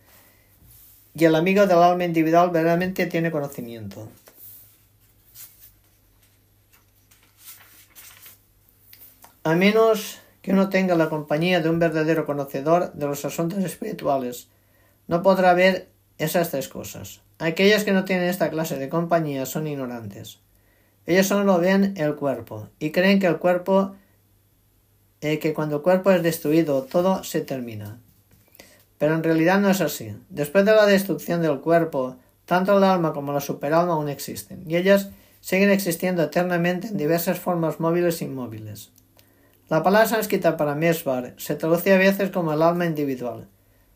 Y el amigo del alma individual verdaderamente tiene conocimiento. A menos que uno tenga la compañía de un verdadero conocedor de los asuntos espirituales, no podrá ver esas tres cosas. Aquellos que no tienen esta clase de compañía son ignorantes. Ellos solo ven el cuerpo y creen que el cuerpo, eh, que cuando el cuerpo es destruido, todo se termina. Pero en realidad no es así. Después de la destrucción del cuerpo, tanto el alma como la superalma aún existen, y ellas siguen existiendo eternamente en diversas formas móviles e inmóviles. La palabra sánscrita para Mesvar se traduce a veces como el alma individual,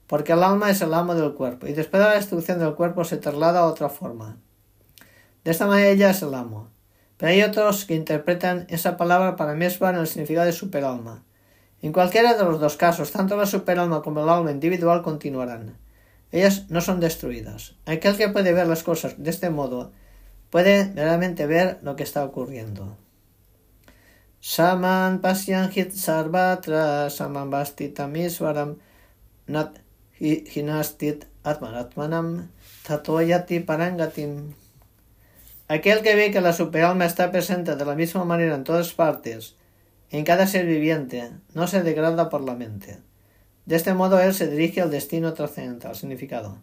porque el alma es el amo del cuerpo, y después de la destrucción del cuerpo se traslada a otra forma. De esta manera ella es el amo. Pero hay otros que interpretan esa palabra para Mesvar en el significado de superalma. En cualquiera de los dos casos, tanto la superalma como el alma individual continuarán. Ellas no son destruidas. Aquel que puede ver las cosas de este modo puede verdaderamente ver lo que está ocurriendo. Saman pasyanhit sarvatra saman bastitamiswaram nat hinastit atmanatmanam tatoyati parangatim. Aquel que ve que la superalma está presente de la misma manera en todas partes, en cada ser viviente, no se degrada por la mente. De este modo él se dirige al destino trascendental. Significado.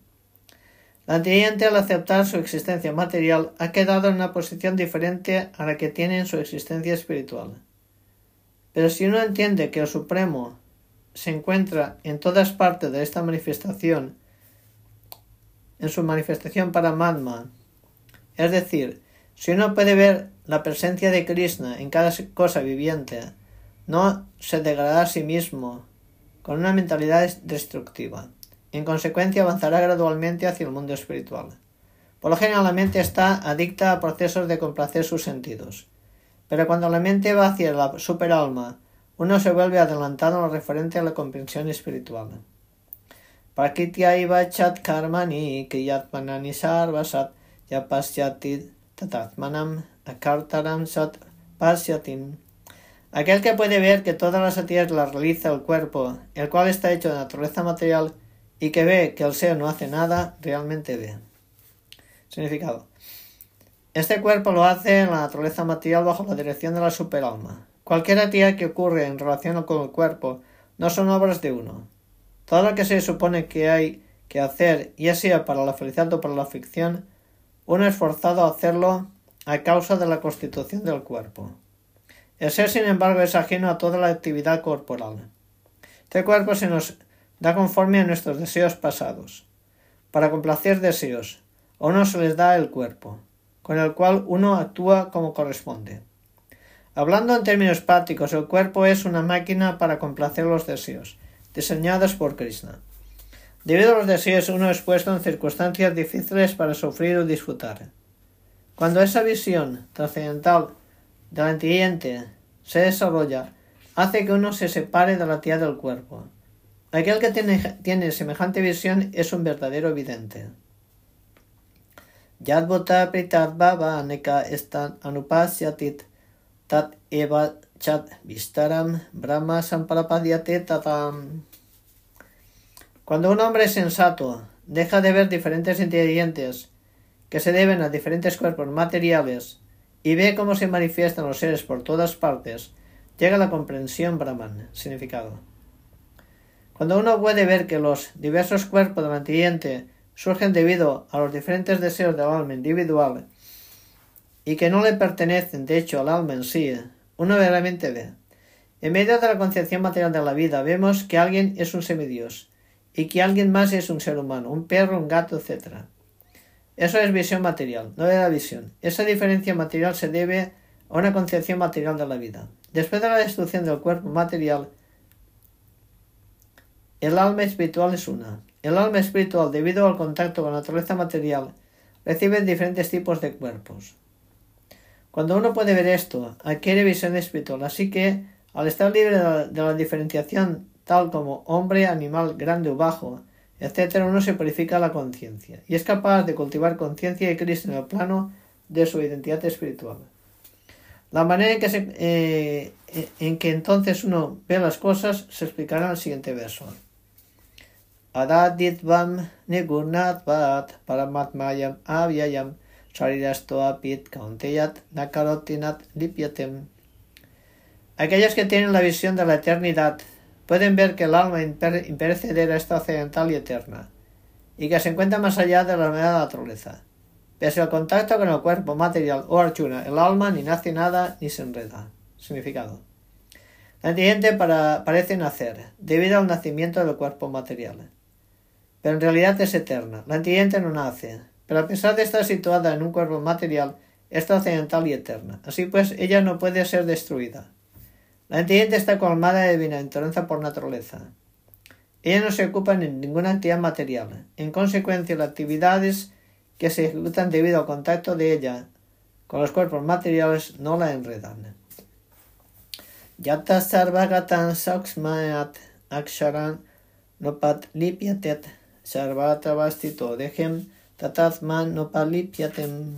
La antiente al aceptar su existencia material ha quedado en una posición diferente a la que tiene en su existencia espiritual. Pero si uno entiende que el Supremo se encuentra en todas partes de esta manifestación, en su manifestación para Madman, es decir, si uno puede ver la presencia de Krishna en cada cosa viviente, no se degradará a sí mismo con una mentalidad destructiva. En consecuencia, avanzará gradualmente hacia el mundo espiritual. Por lo general, la mente está adicta a procesos de complacer sus sentidos. Pero cuando la mente va hacia la superalma, uno se vuelve adelantado en lo referente a la comprensión espiritual. Prakritya karmani kriyatmanani sarvasat yapasyati tatatmanam akartaram sat pasyatim. Aquel que puede ver que todas las actividades las realiza el cuerpo, el cual está hecho de naturaleza material, y que ve que el ser no hace nada, realmente ve. Significado. Este cuerpo lo hace en la naturaleza material bajo la dirección de la superalma. Cualquier actividad que ocurre en relación con el cuerpo no son obras de uno. Todo lo que se supone que hay que hacer, ya sea para la felicidad o para la ficción, uno es forzado a hacerlo a causa de la constitución del cuerpo. El ser, sin embargo, es ajeno a toda la actividad corporal. Este cuerpo se nos da conforme a nuestros deseos pasados. Para complacer deseos, a uno se les da el cuerpo, con el cual uno actúa como corresponde. Hablando en términos prácticos, el cuerpo es una máquina para complacer los deseos, diseñados por Krishna. Debido a los deseos, uno es puesto en circunstancias difíciles para sufrir o disfrutar. Cuando esa visión trascendental del antiente se desarrolla, hace que uno se separe de la tía del cuerpo, Aquel que tiene, semejante visión es un verdadero vidente. Yadvota pritat baba neka estan anupasyatit tat eva chat vistaram brahma samparapadyate tatam. Cuando un hombre sensato deja de ver diferentes ingredientes que se deben a diferentes cuerpos materiales y ve cómo se manifiestan los seres por todas partes, llega a la comprensión brahman. Significado. Cuando uno puede ver que los diversos cuerpos del antiente surgen debido a los diferentes deseos del alma individual y que no le pertenecen de hecho al alma en sí, uno verdaderamente ve. En medio de la concepción material de la vida vemos que alguien es un semidios y que alguien más es un ser humano, un perro, un gato, etc. Eso es visión material, no de la visión. Esa diferencia material se debe a una concepción material de la vida. Después de la destrucción del cuerpo material, el alma espiritual es una. El alma espiritual, debido al contacto con la naturaleza material, recibe diferentes tipos de cuerpos. Cuando uno puede ver esto, adquiere visión espiritual, así que, al estar libre de la, diferenciación tal como hombre, animal, grande o bajo, etc., uno se purifica la conciencia y es capaz de cultivar conciencia de Cristo en el plano de su identidad espiritual. La manera en que, eh, en que entonces uno ve las cosas se explicará en el siguiente verso. Adaditvam nigurnatvat paramatmayam avyayam apit kaunteyat nakarotinat lipyatem. Aquellos que tienen la visión de la eternidad pueden ver que el alma imperecedera está occidental y eterna, y que se encuentra más allá de la nueva naturaleza. Pese al contacto con el cuerpo material o archuna, el alma ni nace nada ni se enreda. Significado. La inteligente parece nacer, debido al nacimiento del cuerpo material pero en realidad es eterna. La antiente no nace, pero a pesar de estar situada en un cuerpo material, es trascendental y eterna. Así pues, ella no puede ser destruida. La entidad está colmada de bienaventuranza por naturaleza. Ella no se ocupa en ninguna actividad material. En consecuencia, las actividades que se ejecutan debido al contacto de ella con los cuerpos materiales no la enredan. Yata sarvagatan saksmayat aksharan nopat sarvatavastito dejem tatatman nopat lipyatem.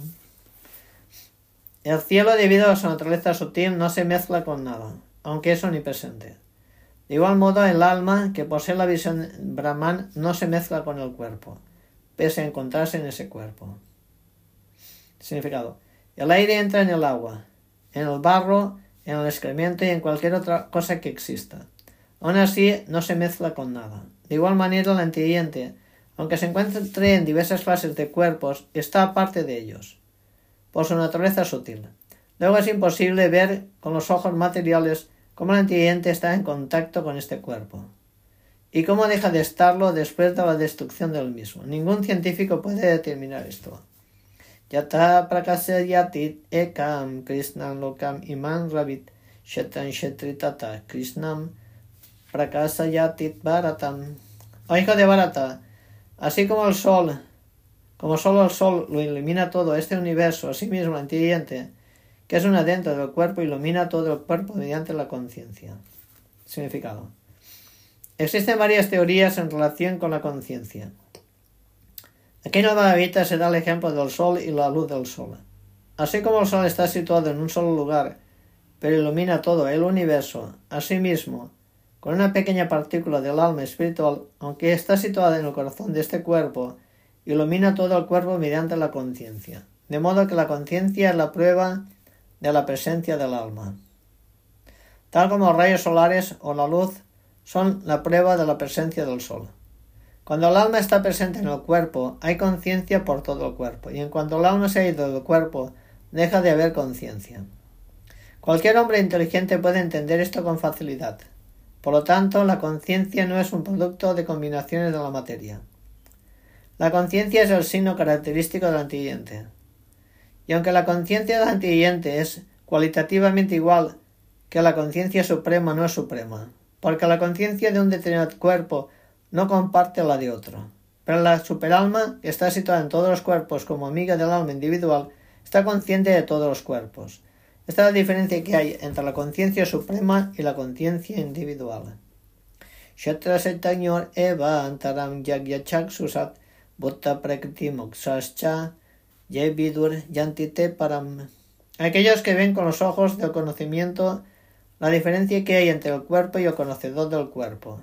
El cielo, debido a su naturaleza sutil, no se mezcla con nada, aunque es omnipresente. De igual modo, el alma que posee la visión Brahman no se mezcla con el cuerpo, pese a encontrarse en ese cuerpo. Significado. El aire entra en el agua, en el barro, en el excremento y en cualquier otra cosa que exista. Aún así, no se mezcla con nada. De igual manera, el antiguiente, aunque se encuentre en diversas clases de cuerpos, está aparte de ellos, por su naturaleza sutil. Luego es imposible ver con los ojos materiales cómo el antiguiente está en contacto con este cuerpo y cómo deja de estarlo después de la destrucción del mismo. Ningún científico puede determinar esto. Yata yatit ekam krishnam lokam iman rabit shetan shetritata krishnam bharatam. Oh hijo de Bharata, así como el sol, como solo el sol lo ilumina todo este universo, así mismo el antiguiente, que es una dentro del cuerpo, ilumina todo el cuerpo mediante la conciencia. Significado. Existen varias teorías en relación con la conciencia. Aquí en el se da el ejemplo del sol y la luz del sol. Así como el sol está situado en un solo lugar, pero ilumina todo el universo, asimismo, con una pequeña partícula del alma espiritual, aunque está situada en el corazón de este cuerpo, ilumina todo el cuerpo mediante la conciencia. De modo que la conciencia es la prueba de la presencia del alma. Tal como los rayos solares o la luz son la prueba de la presencia del sol. Cuando el alma está presente en el cuerpo, hay conciencia por todo el cuerpo, y en cuanto el alma se ha ido del cuerpo, deja de haber conciencia. Cualquier hombre inteligente puede entender esto con facilidad. Por lo tanto, la conciencia no es un producto de combinaciones de la materia. La conciencia es el signo característico del antiguiente. Y aunque la conciencia del antiguiente es cualitativamente igual que la conciencia suprema no es suprema, porque la conciencia de un determinado cuerpo no comparte la de otro. Pero la superalma, que está situada en todos los cuerpos como amiga del alma individual, está consciente de todos los cuerpos. Esta es la diferencia que hay entre la conciencia suprema y la conciencia individual. eva antaram susat yantite param. Aquellos que ven con los ojos del conocimiento la diferencia que hay entre el cuerpo y el conocedor del cuerpo,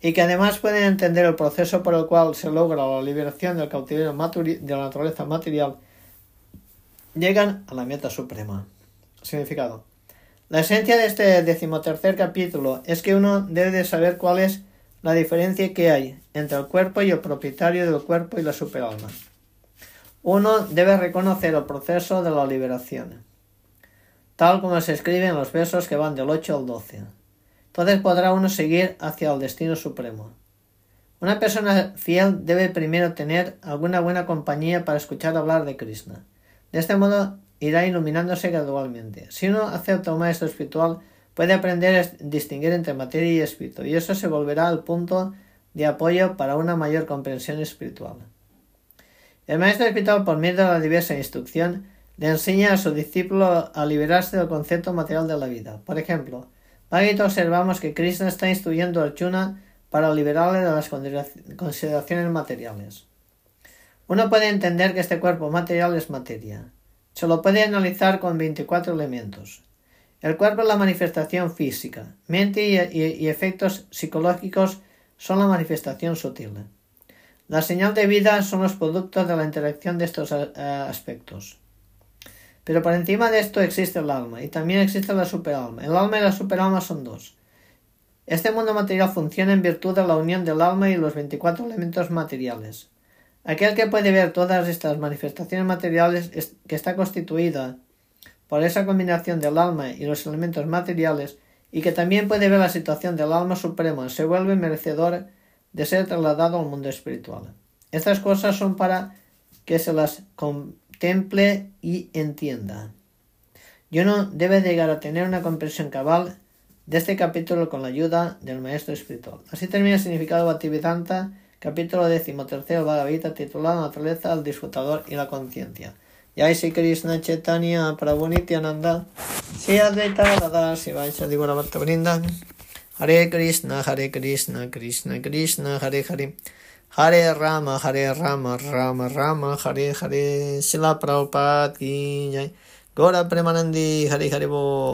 y que además pueden entender el proceso por el cual se logra la liberación del cautiverio de la naturaleza material, llegan a la meta suprema. Significado. La esencia de este decimotercer capítulo es que uno debe de saber cuál es la diferencia que hay entre el cuerpo y el propietario del cuerpo y la superalma. Uno debe reconocer el proceso de la liberación, tal como se escribe en los versos que van del 8 al 12. Entonces podrá uno seguir hacia el destino supremo. Una persona fiel debe primero tener alguna buena compañía para escuchar hablar de Krishna. De este modo irá iluminándose gradualmente. Si uno acepta un maestro espiritual, puede aprender a distinguir entre materia y espíritu, y eso se volverá al punto de apoyo para una mayor comprensión espiritual. El maestro espiritual, por medio de la diversa instrucción, le enseña a su discípulo a liberarse del concepto material de la vida. Por ejemplo, Bhagavad observamos que Krishna está instruyendo a Arjuna para liberarle de las consideraciones materiales. Uno puede entender que este cuerpo material es materia. Se lo puede analizar con 24 elementos. El cuerpo es la manifestación física. Mente y efectos psicológicos son la manifestación sutil. La señal de vida son los productos de la interacción de estos eh, aspectos. Pero por encima de esto existe el alma y también existe la superalma. El alma y la superalma son dos. Este mundo material funciona en virtud de la unión del alma y los 24 elementos materiales. Aquel que puede ver todas estas manifestaciones materiales que está constituida por esa combinación del alma y los elementos materiales y que también puede ver la situación del alma suprema se vuelve merecedor de ser trasladado al mundo espiritual. Estas cosas son para que se las contemple y entienda. Yo no debe llegar a tener una comprensión cabal de este capítulo con la ayuda del maestro espiritual. Así termina el significado Bhaktivedanta, capítulo decimotercero Bhagavad titulado Naturaleza, el disfrutador y la conciencia. Jai Sri Krishna Chaitanya Prabhu Nityananda Sri Advaita Radha Shivaisa Divara Brinda Hare Krishna Hare Krishna Krishna Krishna Hare Hare. Hare Rama Hare Rama Rama Rama Hare Hare. Sila Prabhupada Gora Premanandi Hare Hare Bo